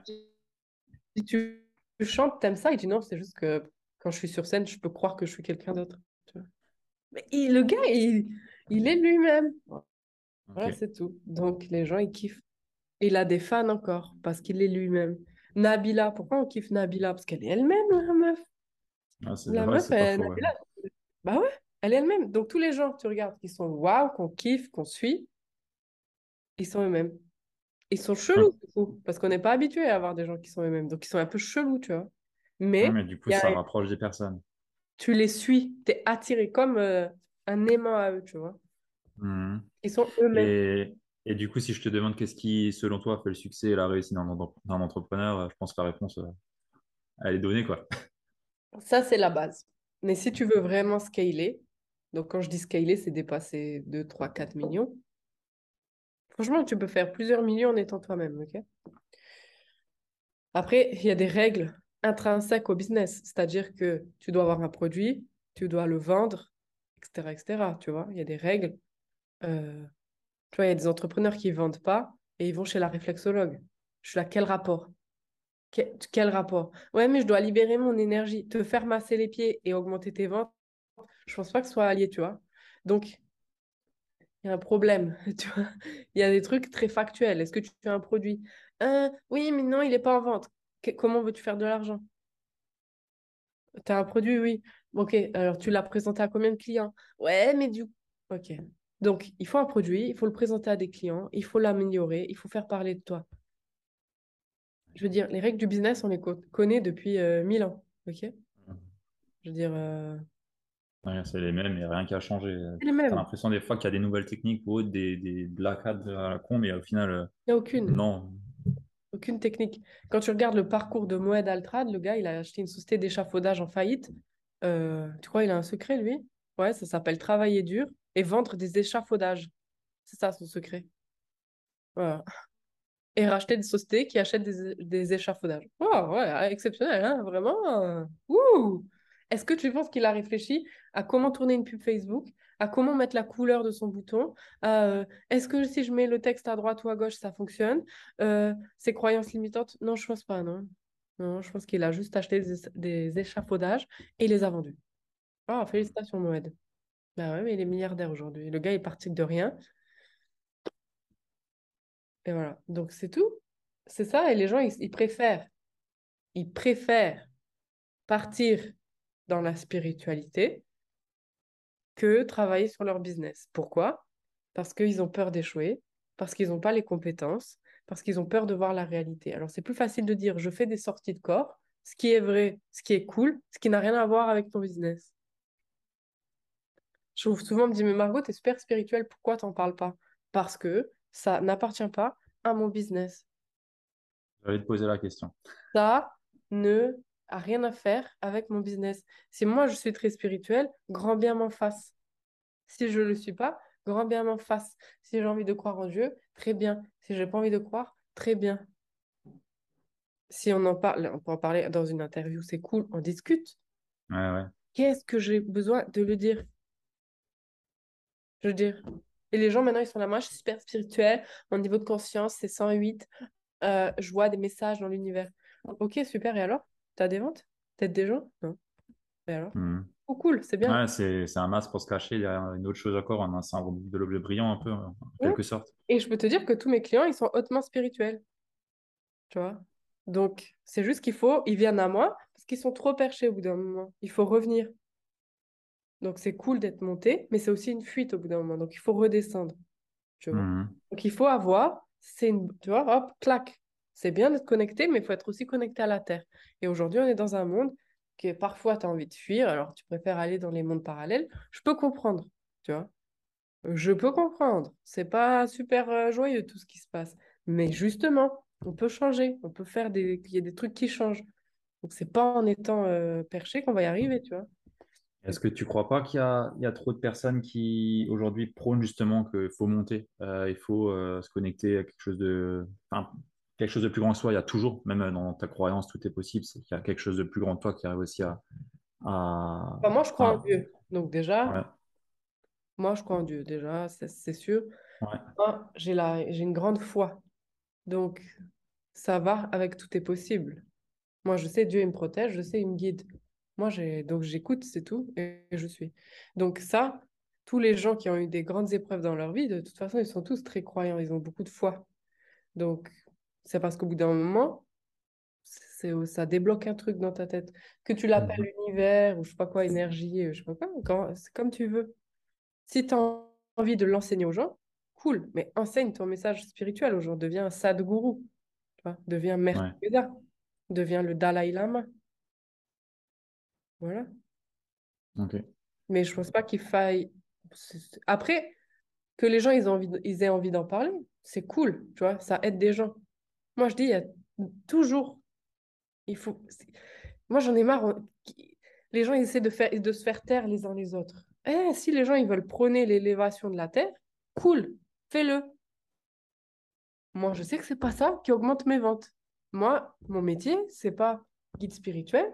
si tu chantes, t'aimes ça, il dit non, c'est juste que quand je suis sur scène, je peux croire que je suis quelqu'un d'autre. Mais le gars, il, il est lui-même. Voilà, c'est tout. Donc, les gens, ils kiffent. Il a des fans encore, parce qu'il est lui-même. Nabila, pourquoi on kiffe Nabila? Parce qu'elle est elle-même, la meuf. Ah, la meuf, elle, Nabila, bah ouais, elle est elle-même. Donc, tous les gens que tu regardes qui sont waouh, qu'on kiffe, qu'on suit, ils sont eux-mêmes. Ils sont chelous, du coup, parce qu'on n'est pas habitué à avoir des gens qui sont eux-mêmes. Donc, ils sont un peu chelous, tu vois. Mais, du coup, ça rapproche des personnes. Tu les suis, tu es attiré comme euh, un aimant à eux, tu vois. Mmh. Ils sont eux-mêmes. Et, du coup, si je te demande qu'est-ce qui, selon toi, fait le succès et la réussite d'un entrepreneur, euh, je pense que la réponse, euh, elle est donnée, quoi. Ça, c'est la base. Mais si tu veux vraiment scaler, donc quand je dis scaler, c'est dépasser 2, 3, 4 millions. Franchement, tu peux faire plusieurs millions en étant toi-même, ok? Après, il y a des règles intrinsèque au business, c'est-à-dire que tu dois avoir un produit, tu dois le vendre, etc., etc. Tu vois, il y a des règles. Euh, tu vois, il y a des entrepreneurs qui ne vendent pas et ils vont chez la réflexologue. Je suis là, quel rapport? Quel, rapport? Ouais, mais je dois libérer mon énergie. Te faire masser les pieds et augmenter tes ventes, je pense pas que ce soit allié, tu vois. Donc, il y a un problème, <laughs> tu vois. Il y a des trucs très factuels. Est-ce que tu as un produit? Euh, Oui, mais non, il n'est pas en vente comment veux-tu faire de l'argent? Tu as un produit, oui. Ok, alors tu l'as présenté à combien de clients? Ouais, mais du Ok. Donc, il faut un produit, il faut le présenter à des clients, il faut l'améliorer, il faut faire parler de toi. Je veux dire, les règles du business, on les connaît depuis euh, mille ans. OK? Je veux dire. Euh, c'est les mêmes, il n'y a rien qui a changé. C'est les mêmes. T'as l'impression des fois qu'il y a des nouvelles techniques ou des, des black hats à la con, mais au final. Euh, il n'y a aucune. Non. Aucune technique. Quand tu regardes le parcours de Moed Altrad, le gars, il a acheté une société d'échafaudage en faillite. tu crois qu'il a un secret, lui? Ouais, ça s'appelle travailler dur et vendre des échafaudages. C'est ça son secret. Voilà et racheter des sociétés qui achètent des, échafaudages. Oh, ouais, exceptionnel, hein, vraiment. Ouh Est-ce que tu penses qu'il a réfléchi à comment tourner une pub Facebook, à comment mettre la couleur de son bouton euh, Est-ce que si je mets le texte à droite ou à gauche, ça fonctionne euh, Ses croyances limitantes? Non, je pense pas, non. Non, je pense qu'il a juste acheté des, échafaudages et les a vendus. Oh, félicitations, Moed. Bah ouais, mais il est milliardaire aujourd'hui. Le gars est parti de rien. Et voilà. Donc, c'est tout. C'est ça. Et les gens, ils, préfèrent. Ils préfèrent partir dans la spiritualité que travailler sur leur business. Pourquoi? Parce qu'ils ont peur d'échouer, parce qu'ils n'ont pas les compétences, parce qu'ils ont peur de voir la réalité. Alors, c'est plus facile de dire je fais des sorties de corps, ce qui est vrai, ce qui est cool, ce qui n'a rien à voir avec ton business. Je trouve souvent, on me dit, mais Margot, tu es super spirituelle, pourquoi t'en parles pas? Parce que ça n'appartient pas à mon business. J'allais te poser la question. Ça ne a rien à faire avec mon business. Si moi je suis très spirituel, grand bien m'en fasse. Si je ne le suis pas, grand bien m'en fasse. Si j'ai envie de croire en Dieu, très bien. Si j'ai pas envie de croire, très bien. Si on en parle, on peut en parler dans une interview, c'est cool, on discute. Ouais, ouais. Qu'est-ce que j'ai besoin de le dire? Je veux dire, et les gens, maintenant, ils sont là, moi, je suis super spirituelle, mon niveau de conscience, c'est 108, euh, je vois des messages dans l'univers. Ok, super, et alors? Tu as des ventes? Peut-être des gens? Non. Et alors? Hmm. Oh, cool, c'est bien. Ouais, c'est un masque pour se cacher, il y a une autre chose encore, un syndrome de l'objet brillant, un peu, en quelque sorte. Et je peux te dire que tous mes clients, ils sont hautement spirituels. Tu vois? Donc, c'est juste qu'il faut, ils viennent à moi parce qu'ils sont trop perchés au bout d'un moment. Il faut revenir. Donc, c'est cool d'être monté, mais c'est aussi une fuite au bout d'un moment. Donc, il faut redescendre. Tu vois? Mmh. Donc, il faut avoir, c'est une, tu vois, hop, clac. C'est bien d'être connecté, mais il faut être aussi connecté à la Terre. Et aujourd'hui, on est dans un monde qui parfois tu as envie de fuir, alors tu préfères aller dans les mondes parallèles. Je peux comprendre, tu vois. Je peux comprendre. C'est pas super euh, joyeux tout ce qui se passe. Mais justement, on peut changer. On peut faire des. Il y a des trucs qui changent. Donc, c'est pas en étant euh, perché qu'on va y arriver, tu vois. Est-ce que tu ne crois pas qu'il y, a, trop de personnes qui aujourd'hui prônent justement qu'il faut monter, euh, il faut se connecter à quelque chose de, quelque chose de plus grand que soi. Il y a toujours, même dans ta croyance, tout est possible. C'est qu'il y a quelque chose de plus grand que toi qui arrive aussi à. Bah, moi, je crois en Dieu. Donc déjà, moi, je crois en Dieu. Déjà, c'est sûr. j'ai j'ai une grande foi. Donc ça va avec tout est possible. Moi, je sais Dieu il me protège, je sais il me guide. Moi, j'ai donc j'écoute, c'est tout, et je suis. Donc ça, tous les gens qui ont eu des grandes épreuves dans leur vie, de toute façon, ils sont tous très croyants, ils ont beaucoup de foi. Donc, c'est parce qu'au bout d'un moment, ça débloque un truc dans ta tête. Que tu l'appelles mmh l'univers, ou je sais pas quoi, énergie, je sais pas quoi, c'est comme tu veux. Si tu as envie de l'enseigner aux gens, cool, mais enseigne ton message spirituel aux gens, deviens un sadguru, tu vois, deviens Mère deviens le Dalai Lama. Voilà. Mais je pense pas qu'il faille. Après, que les gens ils, envie, ils aient envie d'en parler, c'est cool, tu vois, ça aide des gens. Moi, je dis, il y a toujours. Il faut. Moi, j'en ai marre. Les gens ils essaient de, faire, de se faire taire les uns les autres. Eh, si les gens ils veulent prôner l'élévation de la terre, cool, fais-le. Moi, je sais que c'est pas ça qui augmente mes ventes. Moi, mon métier, c'est pas guide spirituel,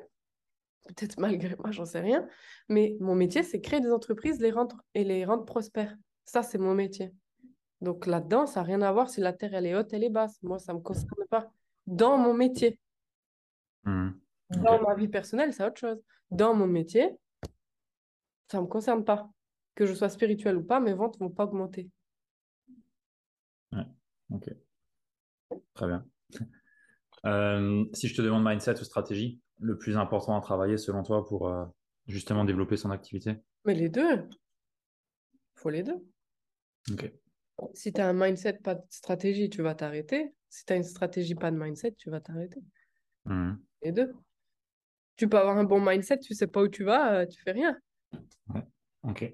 peut-être malgré moi, j'en sais rien, mais mon métier, c'est créer des entreprises les rendre, et les rendre prospères. Ça, c'est mon métier. Donc là-dedans, ça n'a rien à voir si la terre, elle est haute, elle est basse. Moi, ça ne me concerne pas. Dans mon métier. Mmh. Dans ma vie personnelle, c'est autre chose. Dans mon métier, ça ne me concerne pas. Que je sois spirituel ou pas, mes ventes ne vont pas augmenter. Ouais, ok. Très bien. Euh, si je te demande mindset ou stratégie, le plus important à travailler selon toi pour euh, justement développer son activité? Mais les deux. Il faut les deux. Ok. Si tu as un mindset, pas de stratégie, tu vas t'arrêter. Si tu as une stratégie, pas de mindset, tu vas t'arrêter. Mhm. Les deux. Tu peux avoir un bon mindset, tu sais pas où tu vas, euh, tu fais rien. Ok,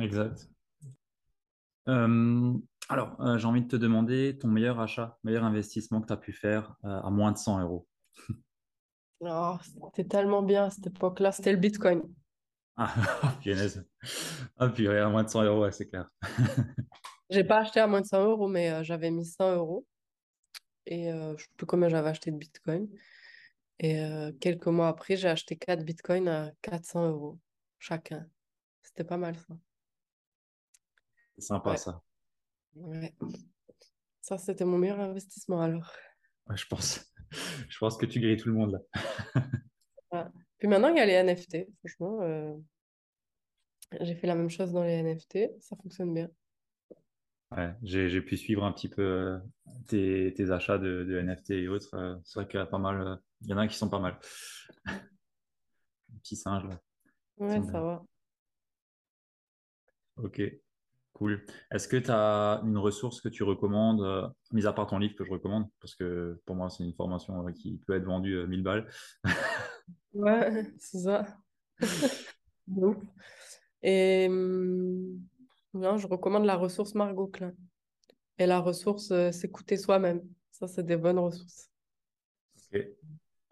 exact. Euh, alors, euh, j'ai envie de te demander ton meilleur achat, meilleur investissement que tu as pu faire euh, à moins de 100 euros. Oh, c'était tellement bien à cette époque-là, c'était le Bitcoin. Ah, <laughs> punaise. Ah, purée, à moins de 100 euros, ouais, c'est clair. <laughs> J'ai pas acheté à moins de 100 euros, mais euh, j'avais mis 100 euros. Et euh, je sais plus combien j'avais acheté de Bitcoin. Et euh, quelques mois après, j'ai acheté 4 Bitcoins à 400 euros chacun. C'était pas mal ça. C'est sympa Ouais. ça. Ouais. Ça, c'était mon meilleur investissement alors. Ouais, je pense. <laughs> Je pense que tu grilles tout le monde là. Ouais. Puis maintenant, il y a les NFT. Franchement, euh, j'ai fait la même chose dans les NFT. Ça fonctionne bien. Ouais, j'ai, pu suivre un petit peu euh, tes, tes achats de, de NFT et autres. Euh, c'est vrai qu'il y a pas mal. euh, il y en a qui sont pas mal. <laughs> Les petits singes là. Ouais, ça va. Ok, cool. Est-ce que tu as une ressource que tu recommandes, mis à part ton livre que je recommande, parce que pour moi c'est une formation qui peut être vendue euh, 1000 balles. <laughs> Ouais, c'est ça. <laughs> Et hum, non, je recommande la ressource Margot Klein. Et la ressource, euh, s'écouter soi-même. Ça, c'est des bonnes ressources.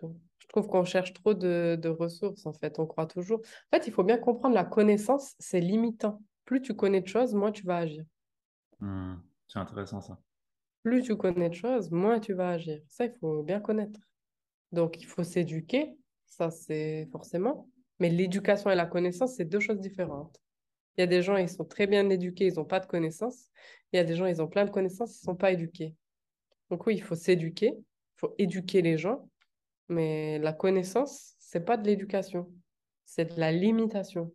Donc, Je trouve qu'on cherche trop de, de ressources, en fait. On croit toujours. En fait, il faut bien comprendre la connaissance, c'est limitant. Plus tu connais de choses, moins tu vas agir. Hmm, c'est intéressant ça. Plus tu connais de choses, moins tu vas agir. Ça, il faut bien connaître. Donc, il faut s'éduquer. Ça, c'est forcément. Mais l'éducation et la connaissance, c'est deux choses différentes. Il y a des gens, ils sont très bien éduqués, ils n'ont pas de connaissances. Il y a des gens, ils ont plein de connaissances, ils ne sont pas éduqués. Donc oui, il faut s'éduquer, il faut éduquer les gens, mais la connaissance, c'est pas de l'éducation, c'est de la limitation.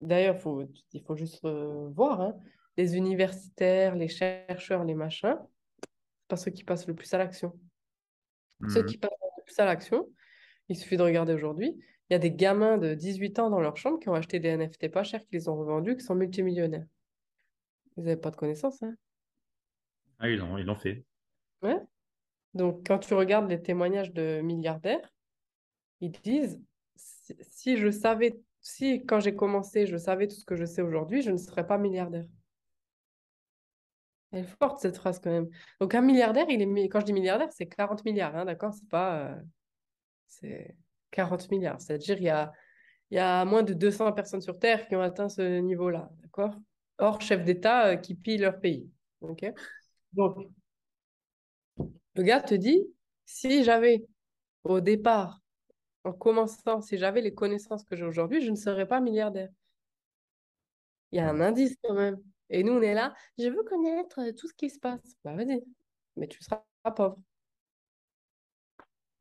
D'ailleurs, faut, il faut juste euh, voir, hein, les universitaires, les chercheurs, les machins, c'est pas ceux qui passent le plus à l'action. Ceux Hmm, qui passent le plus à l'action, il suffit de regarder aujourd'hui, il y a des gamins de 18 ans dans leur chambre qui ont acheté des NFT pas chers, qui les ont revendus, qui sont multimillionnaires. Ils n'avaient pas de connaissances, hein. Ah, ils l'ont, ils l'ont fait. Ouais. Donc, quand tu regardes les témoignages de milliardaires, ils disent, si, si je savais, si quand j'ai commencé, je savais tout ce que je sais aujourd'hui, je ne serais pas milliardaire. Elle est forte, cette phrase, quand même. Donc, un milliardaire, il est, quand je dis milliardaire, c'est 40 milliards, hein, d'accord? C'est pas, euh, c'est 40 milliards. C'est-à-dire, il y a, moins de 200 personnes sur Terre qui ont atteint ce niveau-là, d'accord? Hors chef d'État euh, qui pillent leur pays? Donc, le gars te dit, si j'avais au départ en commençant, si j'avais les connaissances que j'ai aujourd'hui, je ne serais pas milliardaire. Il y a un indice quand même. Et nous, on est là, je veux connaître euh, tout ce qui se passe. Bah, vas-y, mais tu seras pauvre.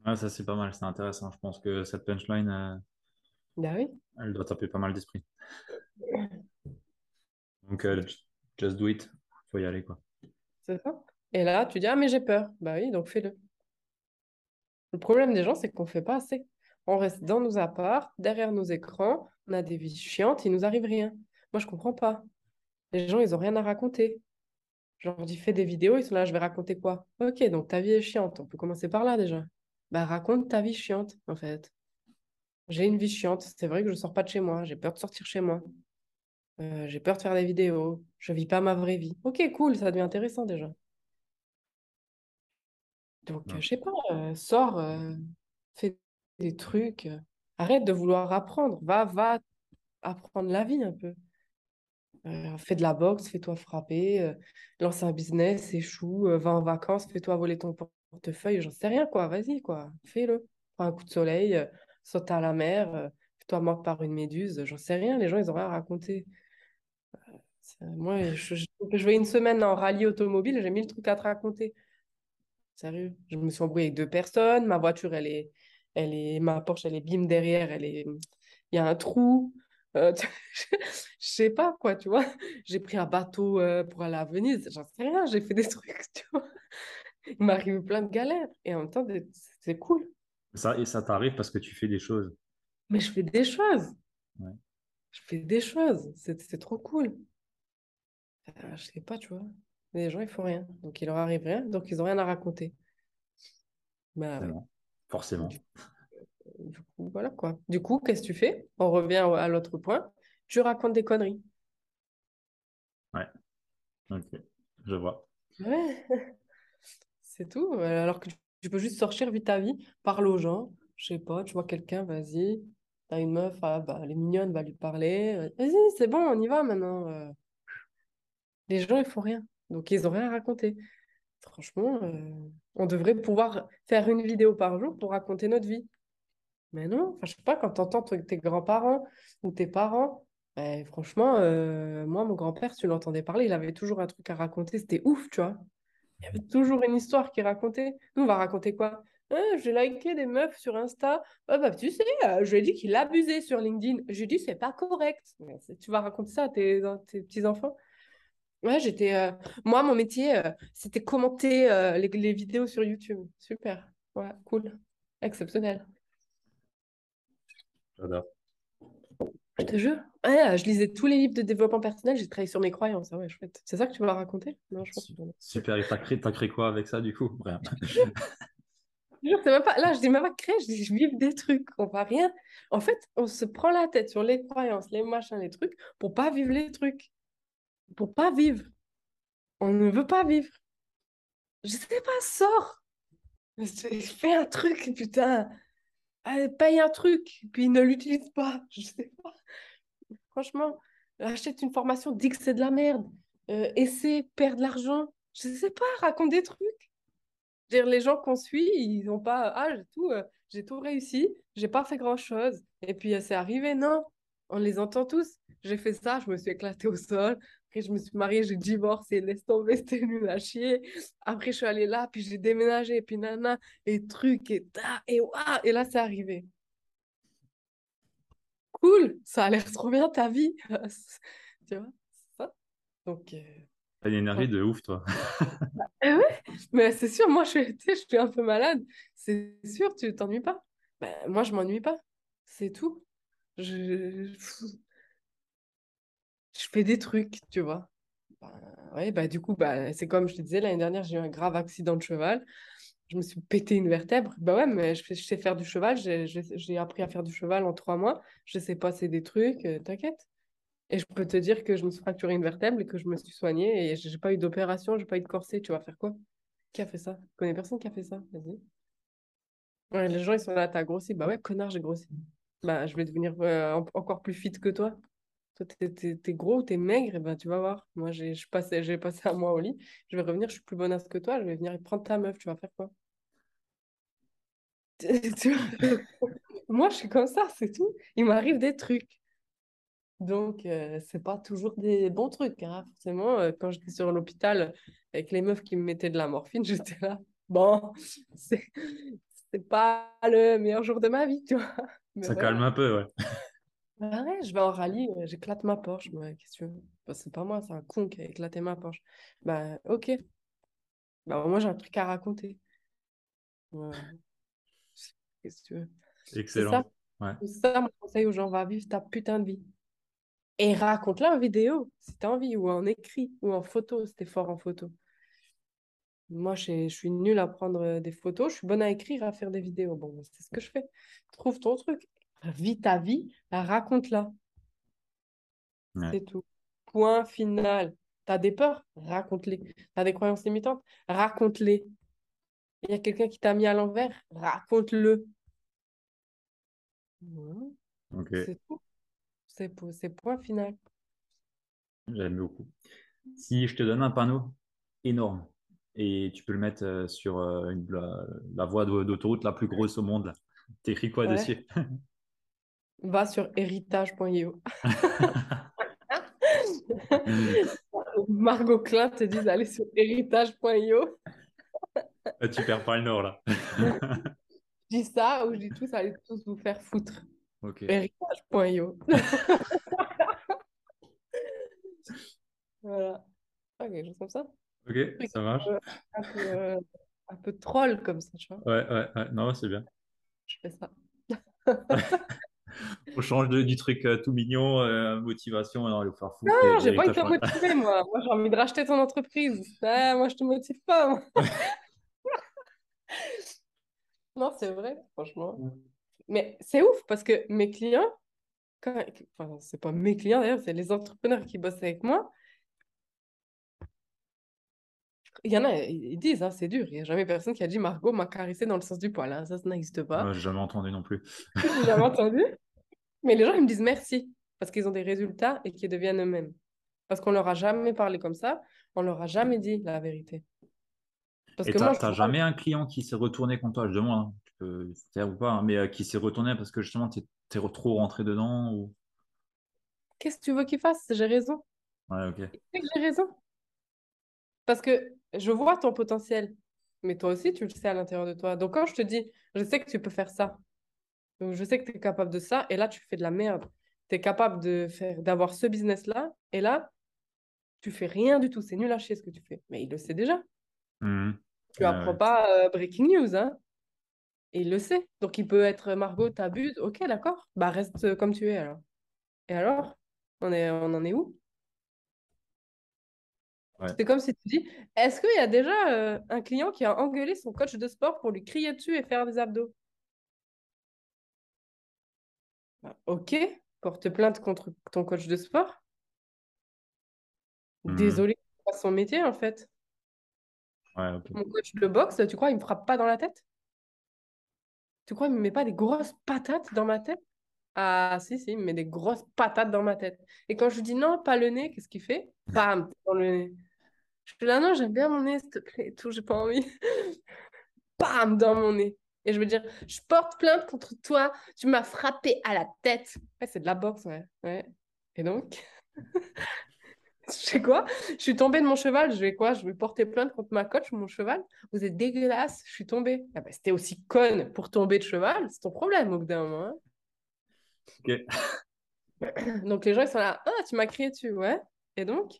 Ouais, ça c'est pas mal, c'est intéressant. Je pense que cette punchline, euh, Bah oui, elle doit taper pas mal d'esprit. <laughs> Donc, euh, ju- just do it. Faut y aller, quoi. c'est ça. Et là, tu dis, ah, mais j'ai peur. Bah oui, donc fais-le. Le problème des gens, c'est qu'on ne fait pas assez. On reste dans nos apparts, derrière nos écrans, on a des vies chiantes, il nous arrive rien. Moi, je comprends pas. Les gens, ils ont rien à raconter. Genre, dis, fais des vidéos, ils sont là, je vais raconter quoi? Ok, donc ta vie est chiante. On peut commencer par là déjà. Bah, raconte ta vie chiante, en fait. J'ai une vie chiante. C'est vrai que je sors pas de chez moi. J'ai peur de sortir chez moi. Euh, j'ai peur de faire des vidéos. Je vis pas ma vraie vie. Ok, cool, ça devient intéressant déjà. Donc, Ouais. euh, je sais pas, euh, sors, euh, fais des trucs. arrête de vouloir apprendre. Va, va apprendre la vie un peu. Fais de la boxe, fais-toi frapper, lance un business, échoue, va en vacances, fais-toi voler ton portefeuille, j'en sais rien, quoi. Vas-y, quoi. Fais-le. Prends un coup de soleil, euh, saute à la mer, euh, fais-toi mordre par une méduse, j'en sais rien. Les gens, ils ont rien à raconter. Moi, je, vais une semaine en rallye automobile, j'ai mille trucs à te raconter. Sérieux? Je me suis embrouillée avec deux personnes, ma voiture, elle est, elle est, ma Porsche, elle est bim derrière, elle est, il y a un trou. Euh, <laughs> je sais pas quoi, tu vois. J'ai pris un bateau euh, pour aller à Venise, j'en sais rien, j'ai fait des trucs, <laughs> tu vois. Il m'arrive plein de galères et en même temps, c'est cool. Ça, et ça t'arrive parce que tu fais des choses. Mais je fais des choses, Ouais. je fais des choses, c'est trop cool. euh, je sais pas, tu vois. Les gens, ils font rien. Donc, il leur arrive rien. Donc, ils ont rien à raconter. Bah, ouais. Forcément. Du coup, voilà quoi. Du coup, qu'est-ce que tu fais? On revient à l'autre point. Tu racontes des conneries. Ouais. Ok. Je vois. Ouais. <laughs> C'est tout. Alors que tu, peux juste sortir, vite ta vie, parle aux gens. Je sais pas, tu vois quelqu'un, vas-y. T'as une meuf, ah, bah, elle est mignonne, va lui parler. Vas-y, c'est bon, on y va maintenant. Les gens, ils font rien. Donc, ils ont rien à raconter. Franchement, on devrait pouvoir faire une vidéo par jour pour raconter notre vie. Mais non, enfin, je sais pas, quand tu entends tes grands-parents ou tes parents, ben, franchement, moi, mon grand-père, tu l'entendais parler, il avait toujours un truc à raconter, c'était ouf, tu vois. Il y avait toujours une histoire qui racontait. Nous, on va raconter quoi? Ah, j'ai liké des meufs sur Insta. Ah, bah, tu sais, euh, je lui ai dit qu'il abusait sur LinkedIn. Je lui ai dit, c'est pas correct. Tu vas raconter ça à tes, petits-enfants? Ouais, j'étais. euh, Moi, mon métier, euh, c'était commenter euh, les, les vidéos sur YouTube. Super. Ouais, cool. Exceptionnel. J'adore. Je te jure. Ouais, euh, je lisais tous les livres de développement personnel, j'ai travaillé sur mes croyances. Ah ouais, chouette. C'est ça que tu vas raconter? Non, je pense que. Super. Et t'as créé, t'as créé quoi avec ça du coup? Rien. <laughs> Même pas... Là, je dis même pas créer, je dis je vive des trucs. On va rien. En fait, on se prend la tête sur les croyances, les machins, les trucs, pour pas vivre les trucs. Pour pas vivre. On ne veut pas vivre. Je sais pas, sors. Fais un truc, putain. Allez, paye un truc, puis ne l'utilise pas. <laughs> Je sais pas. Franchement, achète une formation, dis que c'est de la merde. Euh, essaie, de l'argent. Je sais pas, raconte des trucs. Dire, les gens qu'on suit, ils n'ont pas. Ah, j'ai tout, euh, tout réussi, j'ai pas fait grand-chose. Et puis, euh, c'est arrivé, non? On les entend tous. J'ai fait ça, je me suis éclatée au sol. Après, je me suis mariée, j'ai divorcé, laisse tomber, <laughs> c'était nul à chier. Après, je suis allée là, puis j'ai déménagé, et puis nana, et truc, et ta, et waouh, et là, c'est arrivé. Cool, ça a l'air trop bien ta vie. <laughs> tu vois, c'est ça. Donc, euh, T'as une énergie de ouf, toi. <laughs> eh ouais, mais c'est sûr, moi, je suis, je suis un peu malade. C'est sûr, tu t'ennuies pas. Ben, moi, je m'ennuie pas. C'est tout. Je... je fais des trucs, tu vois. Ben, ouais, bah, du coup, bah, c'est comme je te disais, l'année dernière, j'ai eu un grave accident de cheval. Je me suis pété une vertèbre. Bah ouais, mais je, sais faire du cheval. J'ai appris à faire du cheval en trois mois. Je sais passer des trucs, euh, t'inquiète. Et je peux te dire que je me suis fracturé une vertèbre et que je me suis soignée et j'ai pas eu d'opération, j'ai pas eu de corset. Tu vas faire quoi? Qui a fait ça? Je connais personne qui a fait ça? Vas-y. Les gens, ils sont là, t'as grossi. Bah ouais, connard, j'ai grossi. Bah, je vais devenir euh, en- encore plus fit que toi. Toi, t'es, t'es- t'es gros, t'es maigre, et ben tu vas voir. Moi, j'ai je passais, j'ai passé un mois au lit. Je vais revenir, je suis plus bonasse que toi. Je vais venir prendre ta meuf. Tu vas faire quoi? <laughs> Moi, je suis comme ça, c'est tout. Il m'arrive des trucs. Donc, euh, c'est pas toujours des bons trucs. hein. Forcément, euh, quand j'étais sur l'hôpital avec les meufs qui me mettaient de la morphine, <laughs> j'étais là. Bon, <laughs> c'est c'est pas le meilleur jour de ma vie, tu vois. Mais Ça voilà. calme un peu, ouais. Bah ouais, je vais en rallye, euh, j'éclate ma Porsche. Ouais, qu'est-ce que tu veux? Bah, c'est pas moi, c'est un con qui a éclaté ma Porsche. Bah, ok. Bah, moi, j'ai un truc à raconter. Ouais. Qu'est-ce que tu veux? C'est Excellent. ça, Ouais. c'est ça mon conseil aux gens, va vivre ta putain de vie. Et raconte-la en vidéo, si t'as envie, ou en écrit, ou en photo, si t'es fort en photo. Moi, je je suis nulle à prendre euh, des photos, je suis bonne à écrire, à faire des vidéos. Bon, c'est ce que je fais. Trouve ton truc, vis ta vie, raconte-la, Ouais. c'est tout. Point final. T'as des peurs? Raconte-les. T'as des croyances limitantes? Raconte-les. Il y a quelqu'un qui t'a mis à l'envers? Raconte-le. Voilà, Ok. c'est tout. C'est po- c'est point final. J'aime beaucoup. Si je te donne un panneau énorme et tu peux le mettre euh, sur euh, une- la, la voie d'au- d'autoroute la plus grosse au monde. T'écris quoi Ouais. dessus? <laughs> Va sur héritage.io. <laughs> Margot Klein te dit d'aller sur héritage.io. Ah, Tu perds pas le nord, là. <laughs> Je dis ça ou je dis tous, allez tous vous faire foutre. Ok. Héritage.io. <laughs> Voilà. Ah, quelque chose comme ça. Ok, ça marche. Un peu, euh, un peu troll comme ça, tu vois. Ouais, ouais, ouais. Non, c'est bien. Je fais ça. On change de- du truc euh, tout mignon, euh, motivation, alors faire foutre. Non, j'ai pas envie de te motiver, moi. Moi, j'ai envie de racheter ton entreprise. Ah, moi, je te motive pas. moi. <laughs> Non, c'est vrai, franchement. Mais c'est ouf parce que mes clients, quand... enfin, c'est pas mes clients d'ailleurs, c'est les entrepreneurs qui bossent avec moi. Il y en a, ils disent, hein, c'est dur. Il n'y a jamais personne qui a dit Margot m'a caressé dans le sens du poil. hein. Ça, ça n'existe pas. J'ai jamais entendu non plus. <laughs> J'ai jamais entendu. Mais les gens, ils me disent merci parce qu'ils ont des résultats et qu'ils deviennent eux-mêmes. Parce qu'on leur a jamais parlé comme ça, on leur a jamais dit la vérité. Parce Et que moi, je jamais un client qui s'est retourné contre toi, je demande, hein, tu peux se taire ou pas, hein, mais euh, qui s'est retourné parce que justement t'es t'es trop rentré dedans ou... qu'est-ce que tu veux qu'ils fassent? J'ai raison. Ouais, ok. Tu sais que j'ai raison. Parce que je vois ton potentiel, mais toi aussi, tu le sais à l'intérieur de toi. Donc, quand je te dis, je sais que tu peux faire ça, donc je sais que tu es capable de ça, et là, tu fais de la merde. Tu es capable de faire, d'avoir ce business-là, et là, tu fais rien du tout. C'est nul à chier ce que tu fais. Mais il le sait déjà. Mhm. Tu Ouais, apprends ouais. pas euh, breaking news, hein. Et il le sait. Donc, il peut être Margot, t'abuses. Ok, d'accord. Bah, reste euh, comme tu es alors. Et alors? On est, on en est où? Ouais. C'est comme si tu dis, est-ce qu'il y a déjà euh, un client qui a engueulé son coach de sport pour lui crier dessus et faire des abdos? Bah, ok, porte plainte contre ton coach de sport? Mhm. Désolé, c'est pas son métier en fait. Ouais. Mon coach de boxe, tu crois, il me frappe pas dans la tête? Tu crois, il me met pas des grosses patates dans ma tête? Ah, si, si, il me met des grosses patates dans ma tête. Et quand je lui dis non, pas le nez, qu'est-ce qu'il fait? Bam, dans le nez. Je suis là, non, j'aime bien mon nez, s'il te plaît, et tout, j'ai pas envie. <laughs> Bam, dans mon nez. Et je veux dire, je porte plainte contre toi, tu m'as frappé à la tête. Ouais, c'est de la boxe, ouais. ouais. Et donc, <laughs> je sais quoi? Je suis tombée de mon cheval, je vais quoi? Je vais porter plainte contre ma coach, mon cheval? Vous êtes dégueulasse, je suis tombée. Ah bah, c'était aussi conne pour tomber de cheval, c'est ton problème au bout d'un moment. hein. Ok. <coughs> Donc les gens, ils sont là, ah, tu m'as crié dessus, ouais. Et donc?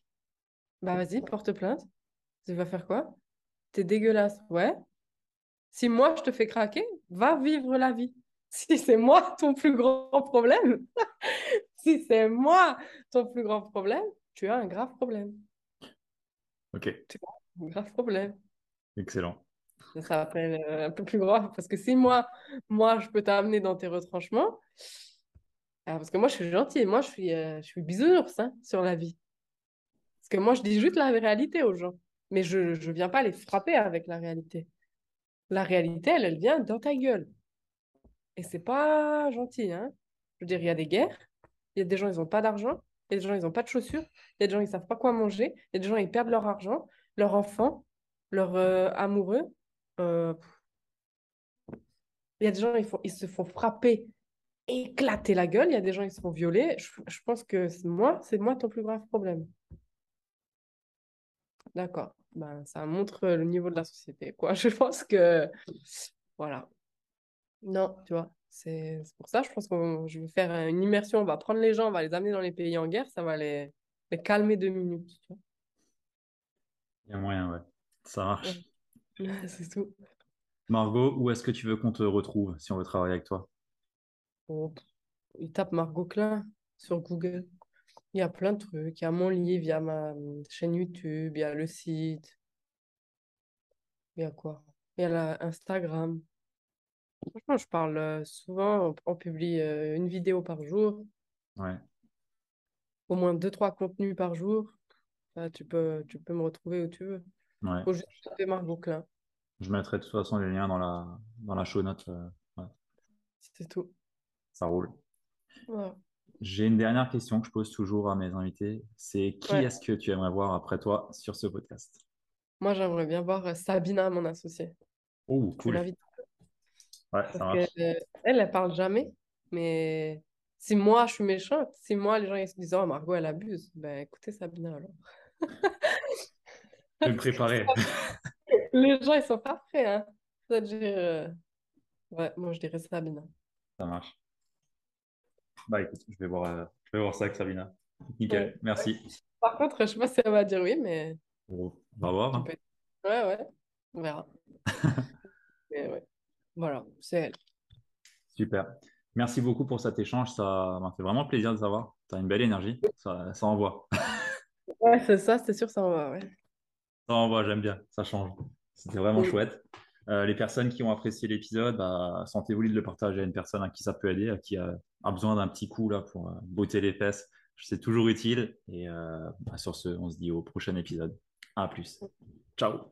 Bah vas-y, porte plainte. Tu vas faire quoi? T'es dégueulasse, ouais. Si moi, je te fais craquer, va vivre la vie. <laughs> Si c'est moi ton plus grand problème, <laughs> si c'est moi ton plus grand problème, tu as un grave problème. Ok, Un grave problème. excellent. Ça s'appelle euh, un peu plus grave. Parce que si moi, moi, je peux t'amener dans tes retranchements, ah, parce que moi, je suis gentille. Moi, je suis, euh, je suis bisounours hein, sur la vie. Parce que moi, je dis juste la réalité aux gens. Mais je ne viens pas les frapper avec la réalité. La réalité, elle, elle vient dans ta gueule. Et c'est pas gentil. Hein. Je veux dire, il y a des guerres. Il y a des gens, ils n'ont pas d'argent. Il y a des gens, ils n'ont pas de chaussures. Il y a des gens, ils savent pas quoi manger. Il y a des gens, ils perdent leur argent, leur enfant, leur euh, amoureux. Euh, Il y a des gens, ils, font, ils se font frapper, éclater la gueule. Il y a des gens, ils se font violer. Je, pense que moi, c'est moi ton plus grave problème. D'accord. Ben, ça montre le niveau de la société, quoi. <laughs> Je pense que, voilà. Non, tu vois, c'est pour ça, je pense que je vais faire une immersion. On va prendre les gens, on va les amener dans les pays en guerre, ça va les, les calmer deux minutes. tu vois. Il y a moyen, ouais. Ça marche. <laughs> C'est tout. Margot, où est-ce que tu veux qu'on te retrouve si on veut travailler avec toi? Pff, il tape Margot Klein sur Google. Il y a plein de trucs. Il y a mon livre, il y a ma hum, chaîne YouTube, il y a le site. Il y a quoi? Il y a la Instagram. Franchement, je parle souvent. On, publie une vidéo par jour, Ouais. au moins deux, trois contenus par jour. Tu peux, tu peux me retrouver où tu veux. Ouais. Faut juste taper Klein. Je mettrai de toute façon les liens dans la, dans la show note. euh, ouais, C'est tout. ça roule. Voilà. J'ai une dernière question que je pose toujours à mes invités. C'est qui Ouais. est-ce que tu aimerais voir après toi sur ce podcast? Moi, j'aimerais bien voir euh, Sabina, mon associée. Oh, cool. Ouais, ça marche. qu'elle, elle, elle parle jamais. Mais si moi, je suis méchante, si moi, les gens ils se disent, oh, Margot, elle abuse, ben écoutez Sabina alors. Je vais me préparer. <laughs> Les gens, ils sont pas prêts, hein. C'est-à-dire, euh, ouais, moi, je dirais Sabina. Ça marche. Bah écoute, je vais voir, euh, je vais voir ça avec Sabina. Nickel, Ouais. merci. Par contre, je sais pas si elle va dire oui, mais On va voir. hein. Ouais, ouais, on verra. <laughs> Mais ouais, voilà, c'est elle. Super. Merci beaucoup pour cet échange. Ça m'a fait vraiment plaisir de savoir. Tu as une belle énergie. Ça, ça envoie. <laughs> Ouais, c'est ça, c'est sûr, ça envoie. Ouais. Ça envoie, j'aime bien. Ça change. C'était vraiment chouette. Euh, les personnes qui ont apprécié l'épisode, bah, sentez-vous libre de le partager à une personne à qui ça peut aider, à qui a, a besoin d'un petit coup là, pour euh, botter les fesses. C'est toujours utile. Et euh, bah, sur ce, on se dit au prochain épisode. À plus. Ciao.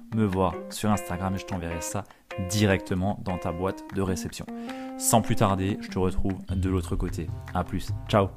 me voir sur Instagram et je t'enverrai ça directement dans ta boîte de réception. Sans plus tarder, je te retrouve de l'autre côté. A plus, ciao